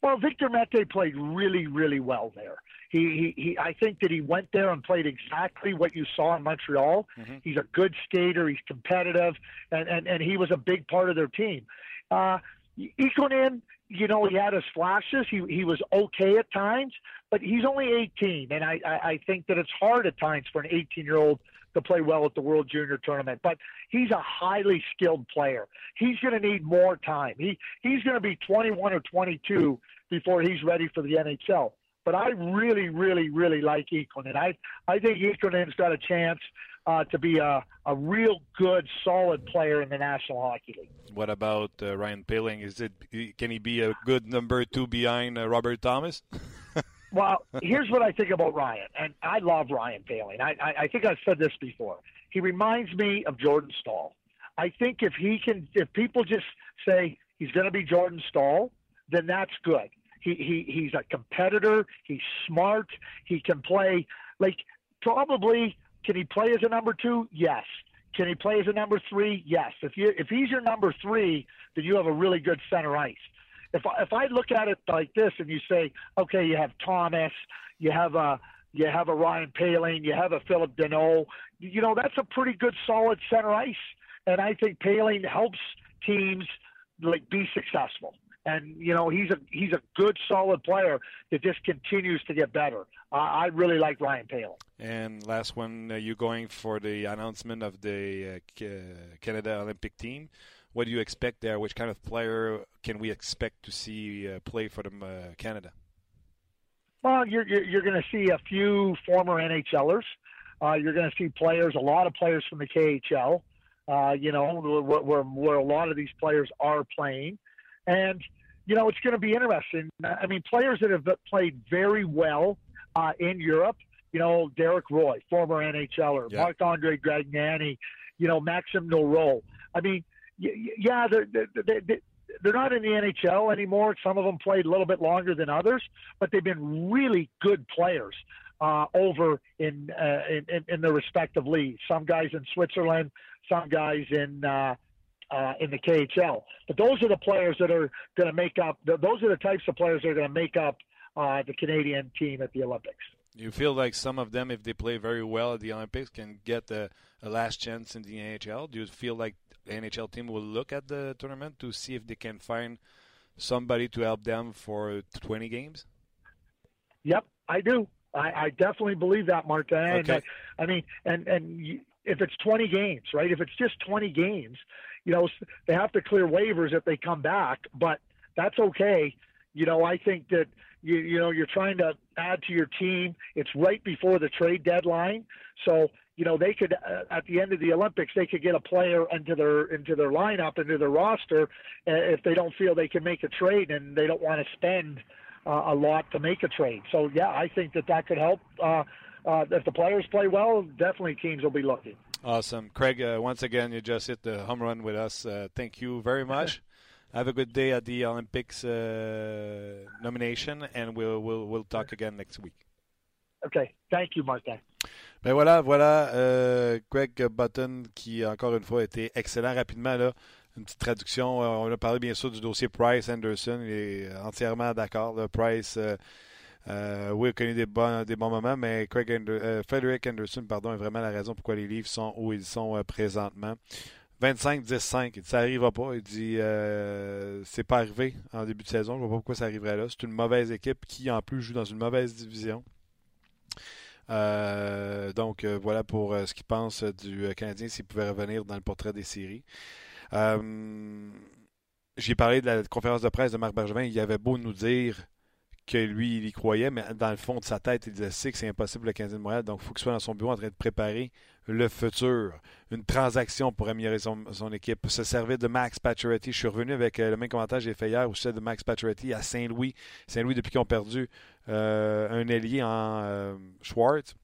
Well, Victor Mete played really, really well there. He, he, he, I think that he went there and played exactly what you saw in Montreal. Mm-hmm. He's a good skater. He's competitive, and, and, and he was a big part of their team. Uh, Ikonen, you know, he had his flashes. He he was okay at times, but he's only 18, and I I, I think that it's hard at times for an 18 year old to play well at the World Junior Tournament. But he's a highly skilled player. He's going to need more time. He he's going to be 21 or 22 before he's ready for the NHL. But I really, really, really like Ikonen. I I think Ikonen's got a chance uh, to be a, a real good, solid player in the National Hockey League. What about uh, Ryan Poehling? Is it can he be a good number two behind uh, Robert Thomas? *laughs* well, here's what I think about Ryan, and I love Ryan Poehling. I, I, I think I've said this before. He reminds me of Jordan Staal. I think if he can, if people just say he's going to be Jordan Staal, then that's good. He, he he's a competitor. He's smart. He can play like probably can he play as a number two? Yes. Can he play as a number three? Yes. If you if he's your number three, then you have a really good center ice if if I look at it like this and you say, okay, you have Thomas, you have a you have a Ryan Paling, you have a Philip Danault, you know that's a pretty good solid center ice, and I think Paling helps teams like be successful. And you know he's a he's a good solid player that just continues to get better. Uh, I really like Ryan Poehling. And last one, uh, you going for the announcement of the uh, Canada Olympic team? what do you expect there? Which kind of player can we expect to see uh, play for them, uh, Canada? Well, you're you're, you're going to see a few former NHLers. Uh, you're going to see players, a lot of players from the KHL. Uh, you know, where, where, where a lot of these players are playing, and you know it's going to be interesting. I mean, players that have played very well uh, in Europe. You know, Derek Roy, former NHLer, yeah. Marc Andre Gaggnani, you know, Maxime Noreau. I mean, yeah, they're, they're, they're not in the NHL anymore. Some of them played a little bit longer than others, but they've been really good players uh, over in, uh, in in their respective leagues. Some guys in Switzerland, some guys in uh, uh, in the KHL. But those are the players that are going to make up. Those are the types of players that are going to make up uh, the Canadian team at the Olympics. You feel like some of them, if they play very well at the Olympics, can get a, a last chance in the NHL. Do you feel like the NHL team will look at the tournament to see if they can find somebody to help them for 20 games? Yep, I do. I, I definitely believe that, Martin. Okay. I, I mean, and and you, if it's 20 games, right? If it's just 20 games, you know, they have to clear waivers if they come back, but that's okay. You know, I think that you you know you're trying to add to your team. It's right before the trade deadline, so you know they could uh, at the end of the Olympics they could get a player into their into their lineup into their roster uh, if they don't feel they can make a trade and they don't want to spend uh, a lot to make a trade. So yeah, I think that that could help. Uh, uh, if the players play well, definitely teams will be looking. Awesome, Craig. Uh, once again, you just hit the home run with us. thank you very *laughs* much. Have a good day at the Olympics nomination, and we'll we'll we'll talk again next week. Okay. Thank you, Martin. Ben voilà, voilà euh, Greg Button qui, encore une fois, a été excellent rapidement. Là, une petite traduction. Euh, on a parlé bien sûr du dossier Price Anderson. Il est entièrement d'accord. Price, euh, euh, oui, a connu des bons, moments, mais Craig Frederick Anderson pardon, est vraiment la raison pourquoi les livres sont où ils sont présentement. 25-10-5, ça n'arrivera pas. Il dit c'est pas arrivé en début de saison. Je ne vois pas pourquoi ça arriverait là. C'est une mauvaise équipe qui, en plus, joue dans une mauvaise division. Euh, donc euh, voilà pour euh, ce qu'il pense du Canadien s'il pouvait revenir dans le portrait des séries. j'ai parlé de la conférence de presse de Marc Bergevin. Il avait beau nous dire que lui, il y croyait, mais dans le fond de sa tête, il disait que c'est impossible le 15 de Montréal. Donc, il faut qu'il soit dans son bureau en train de préparer le futur, une transaction pour améliorer son, équipe, se servir de Max Pacioretty. Je suis revenu avec euh, le même commentaire que j'ai fait hier au sujet de Max Pacioretty à Saint-Louis. Saint-Louis, depuis qu'ils ont perdu euh, un ailier en euh, Schwartz,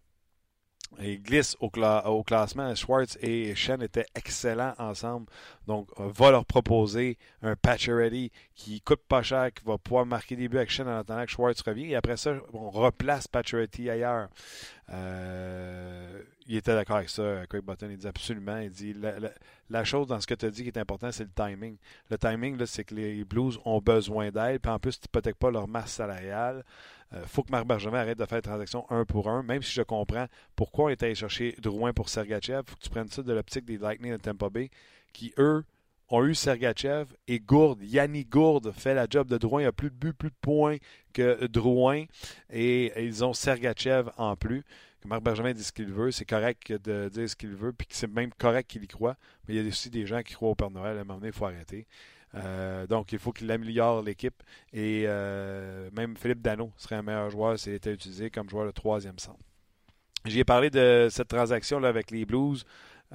il glisse au, classement. Schwartz et Shen étaient excellents ensemble. Donc, on va leur proposer un Pacioretty qui coûte pas cher, qui va pouvoir marquer des buts avec Shen en attendant que Schwartz revienne. Et après ça, on replace Pacioretty ailleurs. Euh, il était d'accord avec ça, Craig Button. Il dit absolument. Il dit la, chose dans ce que tu as dit qui est important, c'est le timing. Le timing, c'est que les Blues ont besoin d'aide. Puis en plus, tu n'hypothèques pas leur masse salariale. Euh, faut que Marc Bergevin arrête de faire des transactions un pour un, même si je comprends pourquoi on est allé chercher Drouin pour Sergachev. Faut que tu prennes ça de l'optique des Lightning de Tampa Bay, qui, eux, ont eu Sergachev et Gourde. Yanni Gourde fait la job de Drouin. Il a plus de buts, plus de points que Drouin. Et ils ont Sergachev en plus. Marc Bergevin dit ce qu'il veut, c'est correct de dire ce qu'il veut, puis c'est même correct qu'il y croit. Mais il y a aussi des gens qui croient au Père Noël. À un moment donné, il faut arrêter. Euh, donc, il faut qu'il améliore l'équipe. Et euh, même Philippe Dano serait un meilleur joueur s'il était utilisé comme joueur de troisième centre. J'ai parlé de cette transaction-là avec les Blues.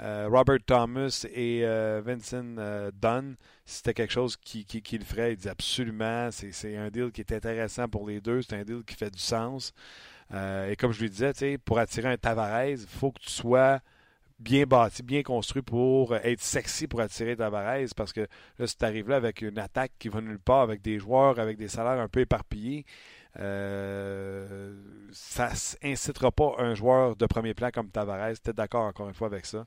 Euh, Robert Thomas et Vincent Dunn, c'était quelque chose qui, qui, ferait. Il dit absolument, c'est un deal qui est intéressant pour les deux. C'est un deal qui fait du sens. et comme je lui disais, pour attirer un Tavares, il faut que tu sois bien bâti, bien construit pour être sexy pour attirer Tavares parce que là, si tu arrives là avec une attaque qui va nulle part, avec des joueurs, avec des salaires un peu éparpillés, euh, ça incitera pas un joueur de premier plan comme Tavares. Tu es d'accord encore une fois avec ça?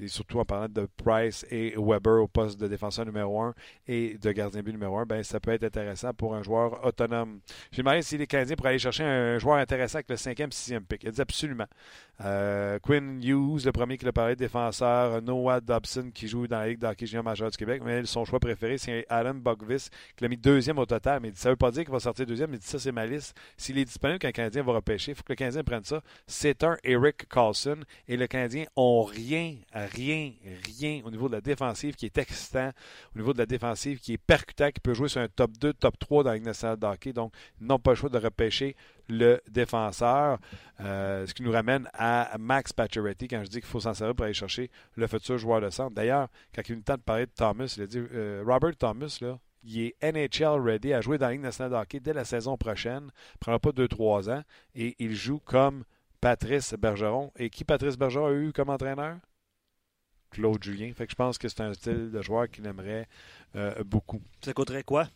Et surtout en parlant de Price et Weber au poste de défenseur numéro 1 et de gardien but numéro 1, ben, ça peut être intéressant pour un joueur autonome. J'ai demandé si les Canadiens pourraient aller chercher un joueur intéressant avec le 5e, 6e pick. Il dit absolument. Euh, Quinn Hughes, le premier qui l'a parlé, défenseur. Noah Dobson qui joue dans la Ligue d'hockey junior majeur du Québec. Mais son choix préféré, c'est Alan Bogvis qui l'a mis deuxième au total. Mais ça ne veut pas dire qu'il va sortir deuxième. Il dit ça, c'est ma liste. S'il est disponible le Canadien va repêcher, il faut que le Canadien prenne ça. C'est un Eric Carlson. Et le Canadien n'a rien, rien, rien au niveau de la défensive qui est excitant, au niveau de la défensive qui est percutant, qui peut jouer sur un top 2, top 3 dans la Ligue nationale de hockey. Donc, ils n'ont pas le choix de repêcher le défenseur. Euh, ce qui nous ramène à Max Pacioretty quand je dis qu'il faut s'en servir pour aller chercher le futur joueur de centre. D'ailleurs, quand il le temps de parler de Thomas, il a dit euh, Robert Thomas, là, il est NHL ready à jouer dans la Ligue nationale de hockey dès la saison prochaine. Il prendra pas 2-3 ans et il joue comme Patrice Bergeron. Et qui Patrice Bergeron a eu comme entraîneur? Claude Julien. Fait que je pense que c'est un style de joueur qu'il aimerait euh, beaucoup. Ça coûterait quoi?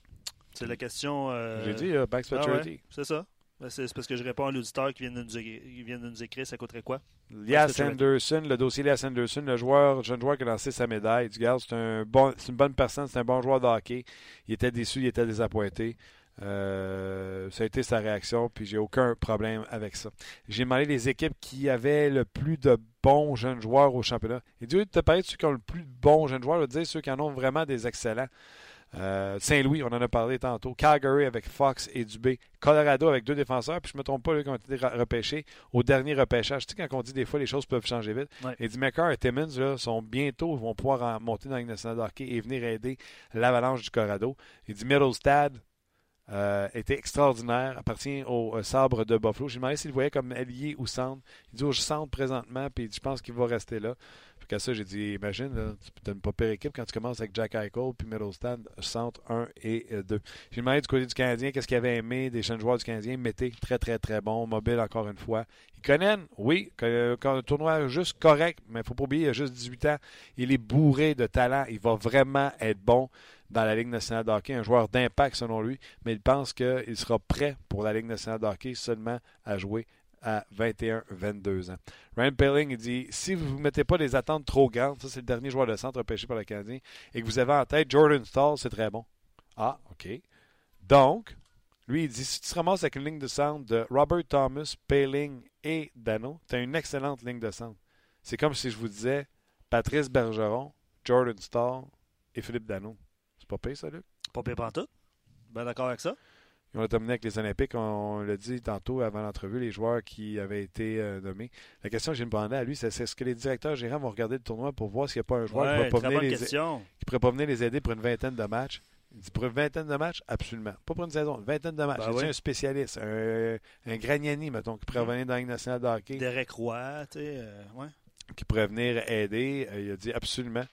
C'est la question. J'ai dit Max ah c'est ça. Ben, c'est parce que je réponds à l'auditeur qui vient de nous, nous écrire, ça coûterait quoi? Lias Anderson, le dossier Lias Anderson, le joueur, jeune joueur qui a lancé sa médaille. Du c'est un bon, une bonne personne, c'est un bon joueur de hockey. Il était déçu, il était désappointé. Euh, ça a été sa réaction, puis j'ai aucun problème avec ça. J'ai demandé les équipes qui avaient le plus de bons jeunes joueurs au championnat. Et Dieu te parler de ceux qui ont le plus de bons jeunes joueurs, je veux dire ceux qui en ont vraiment des excellents. Euh, Saint-Louis, on en a parlé tantôt. Calgary avec Fox et Dubé. Colorado avec deux défenseurs. Puis je ne me trompe pas, là, qui ont été repêchés au dernier repêchage. Tu sais, quand on dit des fois, les choses peuvent changer vite. Eddie McCarr et Timmons là, sont bientôt, vont pouvoir monter dans la nationale de hockey et venir aider l'avalanche du Colorado. Il dit Middlestad, euh, était extraordinaire, appartient au euh, sabre de Buffalo. J'ai demandé s'il voyait comme allié ou centre. Il dit au centre présentement, puis je pense qu'il va rester là. Puis qu'à ça, j'ai dit, imagine, là, tu une pas pire équipe quand tu commences avec Jack Eichel puis Middlestan, centre 1 et 2. Euh, j'ai demandé du côté du Canadien qu'est-ce qu'il avait aimé des jeunes joueurs du Canadien. Mété, très, très, très bon. Mobile, encore une fois. Connaît, oui, quand un tournoi juste correct, mais il ne faut pas oublier, il a juste 18 ans. Il est bourré de talent. Il va vraiment être bon dans la Ligue nationale de hockey, un joueur d'impact selon lui, mais il pense qu'il sera prêt pour la Ligue nationale de hockey seulement à jouer à 21-22 ans. Ryan Pelling dit si vous ne vous mettez pas des attentes trop grandes, ça c'est le dernier joueur de centre repêché par le Canadien, et que vous avez en tête Jordan Stall, c'est très bon. Ah, OK. Donc, lui, il dit si tu te ramasses avec une ligne de centre de Robert Thomas, Paling et Dano, tu as une excellente ligne de centre. C'est comme si je vous disais Patrice Bergeron, Jordan Stall et Philippe Dano. Pas pire, ça, Luc? Pas pire tout. Ben d'accord avec ça. Ils ont terminé avec les Olympiques. On, l'a dit tantôt avant l'entrevue, les joueurs qui avaient été euh, nommés. La question que j'ai demandé à lui, c'est est-ce que les directeurs gérants vont regarder le tournoi pour voir s'il n'y a pas un joueur qui, pourrait pas venir les, qui pourrait pas venir les aider pour une vingtaine de matchs? Il dit pour une vingtaine de matchs, absolument. Pas pour une saison, une vingtaine de matchs. Ben oui. un spécialiste, un, un Gragnani, mettons, qui pourrait Mm. revenir dans la Ligue nationale de hockey, Derek Roy, tu sais, euh, ouais. qui pourrait venir aider. Euh, il a dit absolument.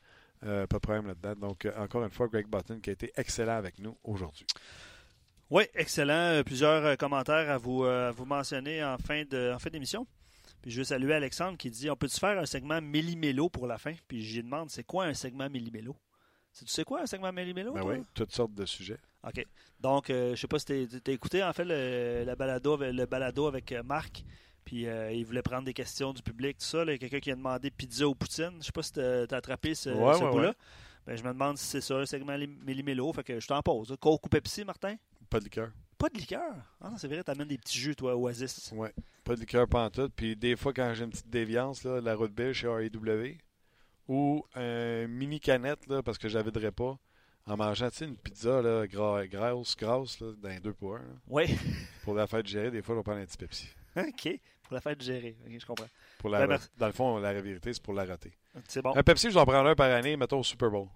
Euh, pas de problème là-dedans. Donc, euh, encore une fois, Greg Button qui a été excellent avec nous aujourd'hui. Oui, excellent. Euh, Plusieurs commentaires à vous, à vous mentionner en fin de en fin d'émission. Puis je veux saluer Alexandre qui dit On peut-tu faire un segment millimélo pour la fin? Puis j'y demande C'est quoi un segment millimélo Tu sais quoi un segment millimélo Ben oui, toutes sortes de sujets. OK. Donc, euh, je sais pas si tu as écouté en fait le, la balado, avec- le balado avec Marc. Puis euh, il voulait prendre des questions du public, tout ça. là. Il y a quelqu'un qui a demandé pizza ou poutine. Je sais pas si tu as attrapé ce, Ouais, ce ouais, bout-là. ouais. Ben, je me demande si c'est ça, un segment li- millimélo. Fait que je t'en pose. Coke ou Pepsi, Martin? Pas de liqueur. Pas de liqueur? Ah non, c'est vrai, t'amènes des petits jus, toi, Oasis. Ouais. Pas de liqueur pantoute. Puis des fois, quand j'ai une petite déviance, là, la route bill chez RAW, ou un mini canette, là, parce que je ne pas, en mangeant une pizza là, gras, grasse, grasse, là, dans les deux pour un. là. Oui. *laughs* Pour la faire digérer, des fois, vais prendre un petit Pepsi. OK. Pour la faire digérer. OK, je comprends. Pour la, Ben, dans le fond, la vérité, c'est pour la rater. C'est bon. Un Pepsi, je dois en prendre un par année, mettons au Super Bowl,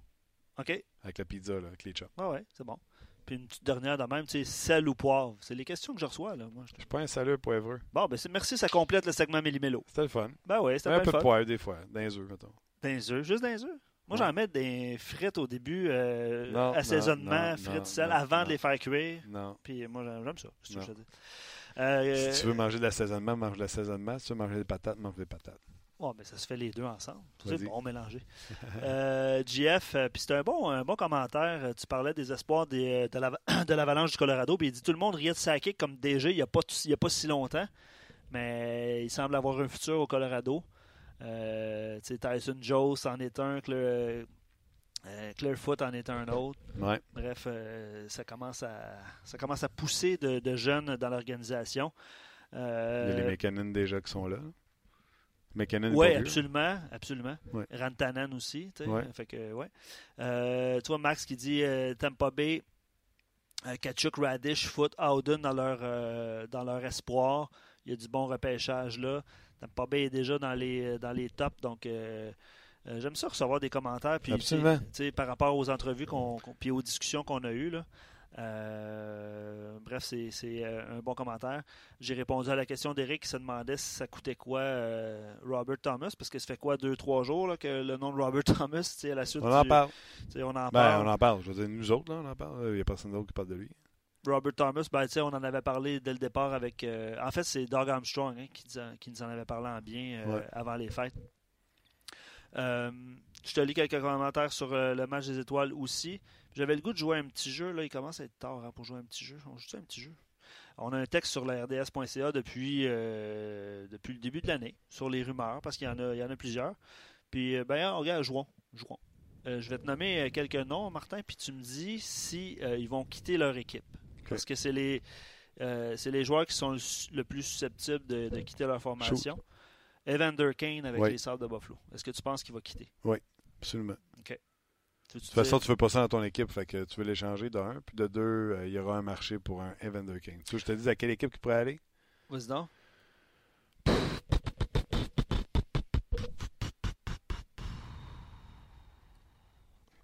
OK. avec la pizza, là, avec les chops. Ah ouais, c'est bon. Puis une petite dernière de même, tu sais, sel ou poivre. C'est les questions que je reçois, là. Moi, je- Je suis pas un salut poivreux. Bon, ben c'est- merci, ça complète le segment Millimélo. C'était le fun. Ben ouais, c'était Un peu de poivre, des fois, dans les œufs, mettons. Dans les œufs, juste dans les œufs. Moi, Ouais. j'en mets des frites au début, euh, Non, assaisonnement, non, frites, non, sel, non, avant de les faire cuire. Non. Puis moi, j'aime ça. c'est tout Non. ce que je te dis. Euh, Si tu veux manger de l'assaisonnement, mange de l'assaisonnement. Si tu veux manger des patates, mange des patates. Bon, mais ça se fait les deux ensemble. C'est bon mélangé. euh, JF, euh, puis c'était un bon, un bon commentaire. Tu parlais des espoirs des- de l'ava- *coughs* de l'Avalanche du Colorado, puis il dit tout le monde riait de Sakic comme DG il n'y a, a pas si longtemps, mais il semble avoir un futur au Colorado. Euh, Tyson Jones en est un, Claire, euh, Clairefoot en est un autre. Ouais. Bref, euh, ça, commence à, ça commence à pousser de, de jeunes dans l'organisation. Il y a Euh, les McKinnon déjà qui sont là. McKinnon oui, absolument, absolument. Ouais. Rantanen aussi. Ouais. Fait que, ouais. Euh, vois, Max qui dit euh, Tampa Bay, euh, Kachuk, Radish, Foot, Howden dans leur, euh, dans leur espoir. Il y a du bon repêchage là. Tampa Bay est déjà dans les, dans les tops, donc euh, euh, j'aime ça recevoir des commentaires. Puis, Absolument. par rapport aux entrevues qu'on, qu'on- puis aux discussions qu'on a eues. Là. Euh, bref, c'est, c'est, euh, un bon commentaire. J'ai répondu à la question d'Eric qui se demandait si ça coûtait quoi euh, Robert Thomas, parce que ça fait quoi, deux, trois jours là, que le nom de Robert *laughs* Thomas, à la suite On en du- parle. tu sais, on en Ben, parle. on en parle. Je veux dire, nous autres, là, on en parle. Il n'y a personne d'autre qui parle de lui. Robert Thomas, ben, on en avait parlé dès le départ avec. euh, en fait, c'est Doug Armstrong hein, qui, nous en- qui nous en avait parlé en bien euh, Ouais. avant les fêtes. Euh, je te lis quelques commentaires sur le match des étoiles aussi. J'avais le goût de jouer un petit jeu. Là, il commence à être tard hein, pour jouer un petit jeu. On joue un petit jeu? On a un texte sur la RDS.ca depuis, depuis le début de l'année, sur les rumeurs, parce qu'il y en a, il y en a plusieurs. Puis, ben, regarde, jouons. jouons. Je vais te nommer quelques noms, Martin, puis tu me dis si ils vont quitter leur équipe. Parce que c'est les, euh, c'est les joueurs qui sont le, plus susceptibles de, de quitter leur formation. Evander Kane avec Oui. les Sables de Buffalo. Est-ce que tu penses qu'il va quitter? Absolument. Tu- tu De toute façon, tu veux pas ça dans ton équipe. Fait que tu veux l'échanger de un. Puis de deux, euh, il y aura un marché pour un Evander King. Tu veux que je te dise à quelle équipe qui pourrait aller? Vas-y donc.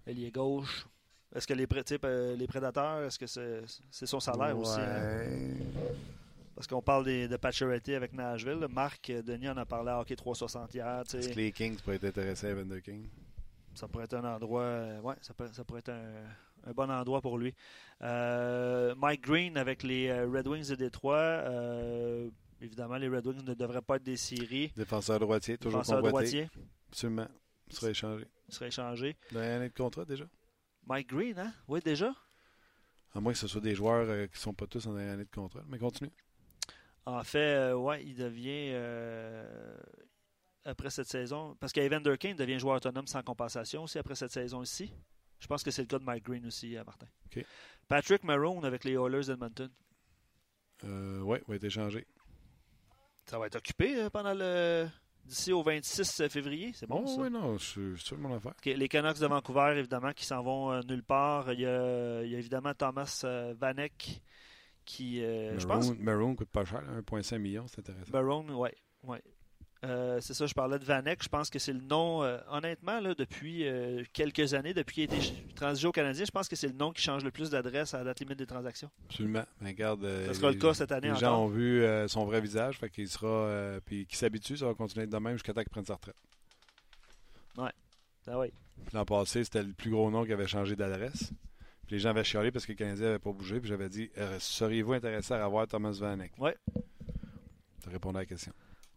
Ailier gauche. Est-ce que les, euh, les prédateurs, est-ce que c'est son salaire aussi? hein? Parce qu'on parle des- de Pacioretty avec Nashville. Marc euh, Denis en a parlé à Hockey 360 hier. Est-ce que les Kings pourraient être intéressés à Evander King? Ça pourrait être un endroit. euh, ouais, ça, peut- ça pourrait être un, un bon endroit pour lui. Euh, Mike Green avec les Red Wings de Détroit. euh, évidemment, les Red Wings ne devraient pas être des séries. Défenseur droitier, toujours Défenseur droitier Absolument. Il sera échangé. serait échangé. Dans l'année de contrat déjà? Mike Green, hein? Oui, déjà? À moins que ce soit des joueurs euh, qui sont pas tous en année de contrat. Mais continue. En fait, euh, ouais, il devient. euh, après cette saison. Parce qu'Evander Kane devient joueur autonome sans compensation aussi après cette saison ici. Je pense que c'est le cas de Mike Green aussi, euh, Martin. Patrick Maroon avec les Oilers d'Edmonton. Euh, ouais, va être échangé. Ça va être occupé pendant le. D'ici au 26 février. C'est bon, Bon, ça? oui, non, je suis sûr de mon affaire. Les Canucks de Vancouver, évidemment, qui s'en vont euh, nulle part. Il y, a, il y a évidemment Thomas euh, Vanek qui. euh, je pense. Maroon, Maroon coûte pas cher, 1,5 million, c'est intéressant. Baron, ouais. ouais. Euh, c'est ça, je parlais de Vanek. Je pense que c'est le nom, euh, honnêtement, là, depuis euh, quelques années, depuis qu'il a été transigé au Canadien, je pense que c'est le nom qui change le plus d'adresse à la date limite des transactions. Absolument. Mais regarde, Ça sera le cas cette année Les gens ont vu son vrai visage, fait qu'il sera. puis qu'il s'habitue, ça va continuer à être de même jusqu'à temps qu'il prenne sa retraite. Ah ouais. Puis L'an passé, c'était le plus gros nom qui avait changé d'adresse. Puis les gens avaient chialé parce que le Canadien n'avait pas bougé. Puis j'avais dit seriez-vous intéressé à revoir Thomas Vanek? Ouais. Tu répondu à la question.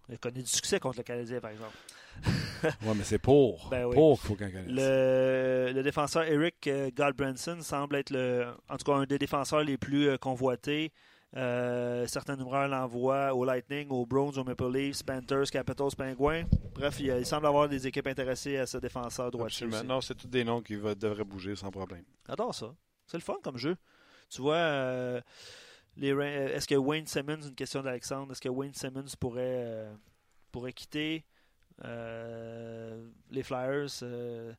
Il a connu du succès contre le Canadien, par exemple. *laughs* Ouais, mais c'est pour. Ben oui. Pour qu'il faut qu'on connaisse. Le, le défenseur Eric euh, Godbranson semble être le, en tout cas un des défenseurs les plus euh, convoités. Euh, certains numéros l'envoient au Lightning, aux Browns, aux Maple Leafs, Panthers, Capitals, Penguins. Bref, il, il semble avoir des équipes intéressées à ce défenseur droitier. Absolument. aussi. Non, c'est tous des noms qui va- devraient bouger sans problème. J'adore ça. C'est le fun comme jeu. Tu vois, euh, est-ce que Wayne Simmons, une question d'Alexandre, est-ce que Wayne Simmons pourrait, euh, pourrait quitter euh, les Flyers euh,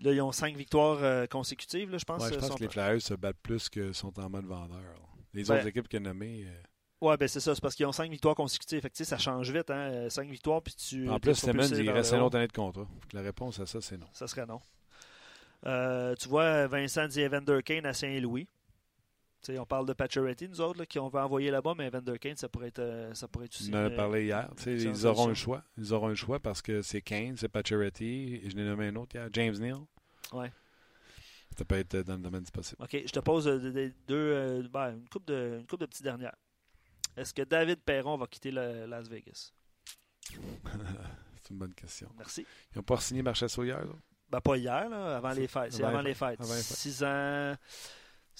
Là, ils ont cinq victoires euh, consécutives, là, je pense. Ouais, je euh, pense sont- que les Flyers se battent plus que sont en mode vendeur. Les Ben- autres équipes qu'il a nommées. euh, Ouais, ben c'est ça. C'est parce qu'ils ont cinq victoires consécutives. Fait que, ça change vite. Hein? euh, Cinq victoires, puis tu. En plus, Simmons, il reste haut. autre année de contrat. La réponse à ça, c'est non. Ça serait non. Euh, tu vois, Vincent dit Evander Kane à Saint-Louis. On parle de Pacioretty, nous autres, là, qui on va envoyer là-bas, mais Evander Kane, ça pourrait être, euh, ça pourrait être aussi. On en a une- parlé hier. Ils auront un choix. Ils auront un choix parce que c'est Kane, c'est Pacioretty, et je n'ai nommé un autre hier, James Neal. Ouais. Ça peut être dans le domaine du possible. OK, je te pose euh, deux, euh, ben, une coupe de, une couple de petites dernières. Est-ce que David Perron va quitter le Las Vegas? *laughs* c'est une bonne question. Merci. Ils n'ont pas signé Marchesso hier, là? Ben, pas hier, là, avant les fêtes. C'est Avant les fêtes. 6 ans.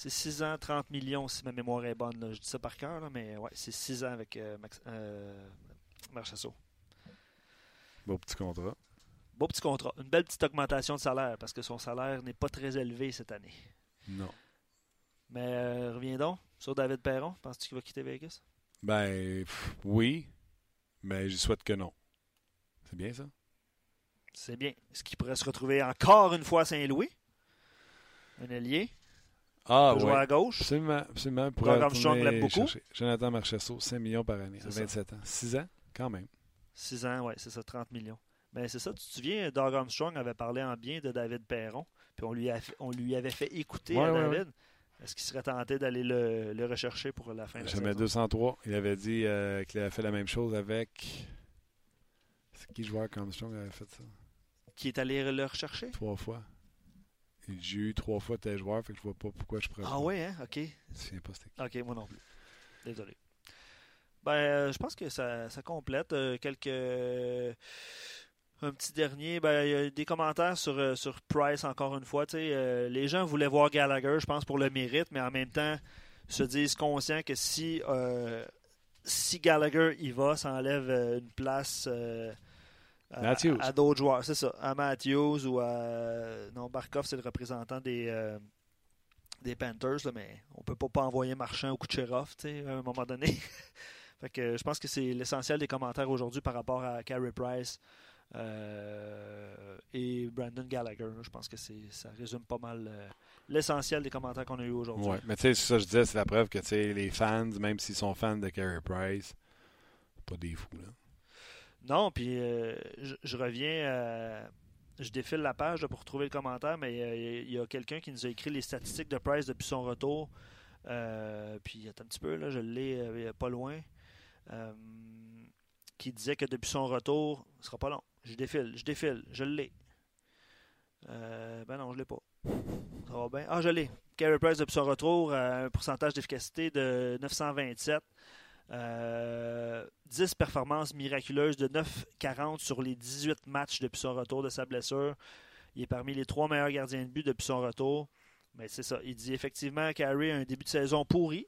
C'est 6 ans, 30 millions, si ma mémoire est bonne. là. Je dis ça par cœur, là, mais ouais, c'est 6 ans avec euh, Max, euh, Marchessault. Beau petit contrat. Beau petit contrat. Une belle petite augmentation de salaire parce que son salaire n'est pas très élevé cette année. Non. Mais euh, reviens donc sur David Perron. Penses-tu qu'il va quitter Vegas? Ben, pff, oui, mais j'y souhaite que non. C'est bien ça? C'est bien. Est-ce qu'il pourrait se retrouver encore une fois à Saint-Louis? Un allié? Ah, peut jouer à gauche. Absolument, absolument. Pour Graham retourner Strong l'aime beaucoup. chercher. Jonathan Marchesso, 5 millions par année, à C'est ça. 27 ans. 6 ans, quand même. 6 ans, ouais, c'est ça, 30 millions. Ben, c'est ça, tu te souviens, Doug Armstrong avait parlé en bien de David Perron, puis on lui, a fait- on lui avait fait écouter Ouais, à ouais, David. Est-ce qu'il serait tenté d'aller le, le rechercher pour la fin de la Jamais saison? 203. Il avait dit euh, qu'il avait fait la même chose avec. C'est qui joueur qu'Armstrong avait fait ça? Qui est allé le rechercher? Trois fois. J'ai eu trois fois tes joueurs, fait que je vois pas pourquoi je pourrais. Ah ouais, hein? OK. Je souviens pas c'était. OK, moi non plus. Désolé. Ben, euh, je pense que ça, ça complète. euh, quelques. Un petit dernier, ben, il y a des commentaires sur, euh, sur Price encore une fois. euh, les gens voulaient voir Gallagher, je pense, pour le mérite, mais en même temps, se disent conscients que si, euh, si Gallagher y va, ça enlève euh, une place euh, Matthews. à d'autres joueurs. C'est ça, à Matthews ou à. Non, Barkov, c'est le représentant des. euh, des Panthers, là, mais on peut pas, pas envoyer Marchand ou Kucherov à un moment donné. *laughs* fait que je pense que c'est l'essentiel des commentaires aujourd'hui par rapport à Carey Price euh, et Brandon Gallagher. Je pense que c'est ça résume pas mal euh, l'essentiel des commentaires qu'on a eu aujourd'hui. Ouais, mais tu sais, c'est ça que je disais, c'est la preuve que tu sais, les fans, même s'ils sont fans de Carey Price, pas des fous, là. Non, puis euh, je, reviens, à- je défile la page pour trouver le commentaire, mais euh, il y a quelqu'un qui nous a écrit les statistiques de Price depuis son retour. Euh, puis attends un petit peu, là, je l'ai euh, pas loin. Euh, qui disait que depuis son retour, ce sera pas long. Je défile, je défile, je l'ai. Euh, ben non, je l'ai pas. Ça bien? Ah, je l'ai. Carey Price depuis son retour, euh, un pourcentage d'efficacité de 927. Euh, 10 performances miraculeuses de 9,40 sur les 18 matchs depuis son retour de sa blessure. Il est parmi les trois meilleurs gardiens de but depuis son retour. Mais c'est ça. Il dit effectivement Carey a un début de saison pourri.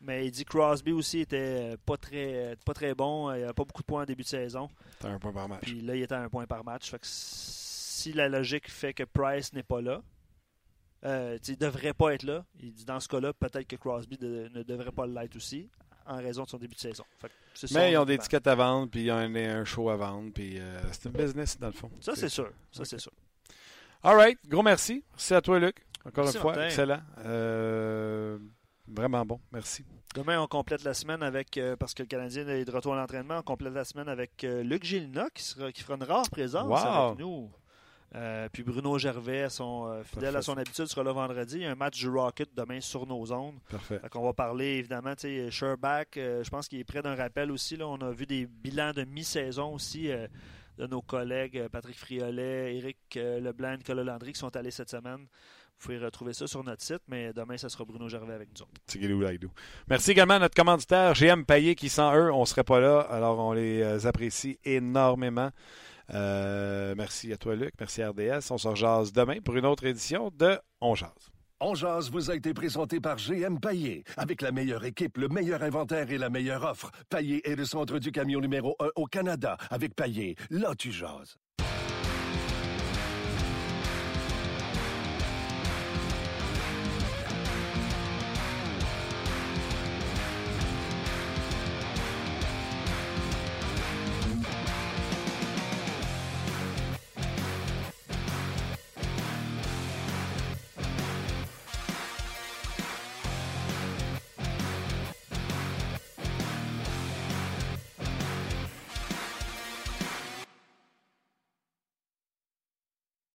Mais il dit Crosby aussi était euh, pas très, pas très bon. Il n'avait pas beaucoup de points en début de saison. Un point par match. Puis là, il était à un point par match. Fait que si la logique fait que Price n'est pas là, euh, il ne devrait pas être là. Il dit dans ce cas-là, peut-être que Crosby de- ne devrait pas l'être aussi, en raison de son début de saison. Fait que Mais ils ont des tickets à vendre, puis il y a un, un show à vendre, puis euh, c'est un business dans le fond. Ça, c'est sûr. Ça, c'est sûr. All right, gros merci. Merci à toi, Luc. Encore Merci, une fois, Martin. excellent. Euh, vraiment bon, merci. Demain, on complète la semaine avec, euh, parce que le Canadien est de retour à l'entraînement, on complète la semaine avec Luc Gilna qui, sera, qui fera une rare présence Wow. avec nous. Euh, puis Bruno Gervais, son, euh, fidèle Parfait, à son habitude, sera là vendredi. Il y a un match du Rocket demain sur nos ondes. Parfait. Fait qu'on va parler évidemment, tu sais, Sherbach, euh, je pense qu'il est près d'un rappel aussi. Là. On a vu des bilans de mi-saison aussi euh, de nos collègues Patrick Friolet, Éric Leblanc, Nicolas Landry qui sont allés cette semaine. Vous pouvez retrouver ça sur notre site, mais demain, ça sera Bruno Gervais avec nous autres. Merci également à notre commanditaire GM Payet qui, sans eux, on ne serait pas là. Alors, on les apprécie énormément. Euh, merci à toi, Luc. Merci RDS. On se rejase demain pour une autre édition de On Jase. On jase vous a été présenté par GM Paillé. Avec la meilleure équipe, le meilleur inventaire et la meilleure offre. Paillé est le centre du camion numéro 1 au Canada. Avec Paillé, là tu jases.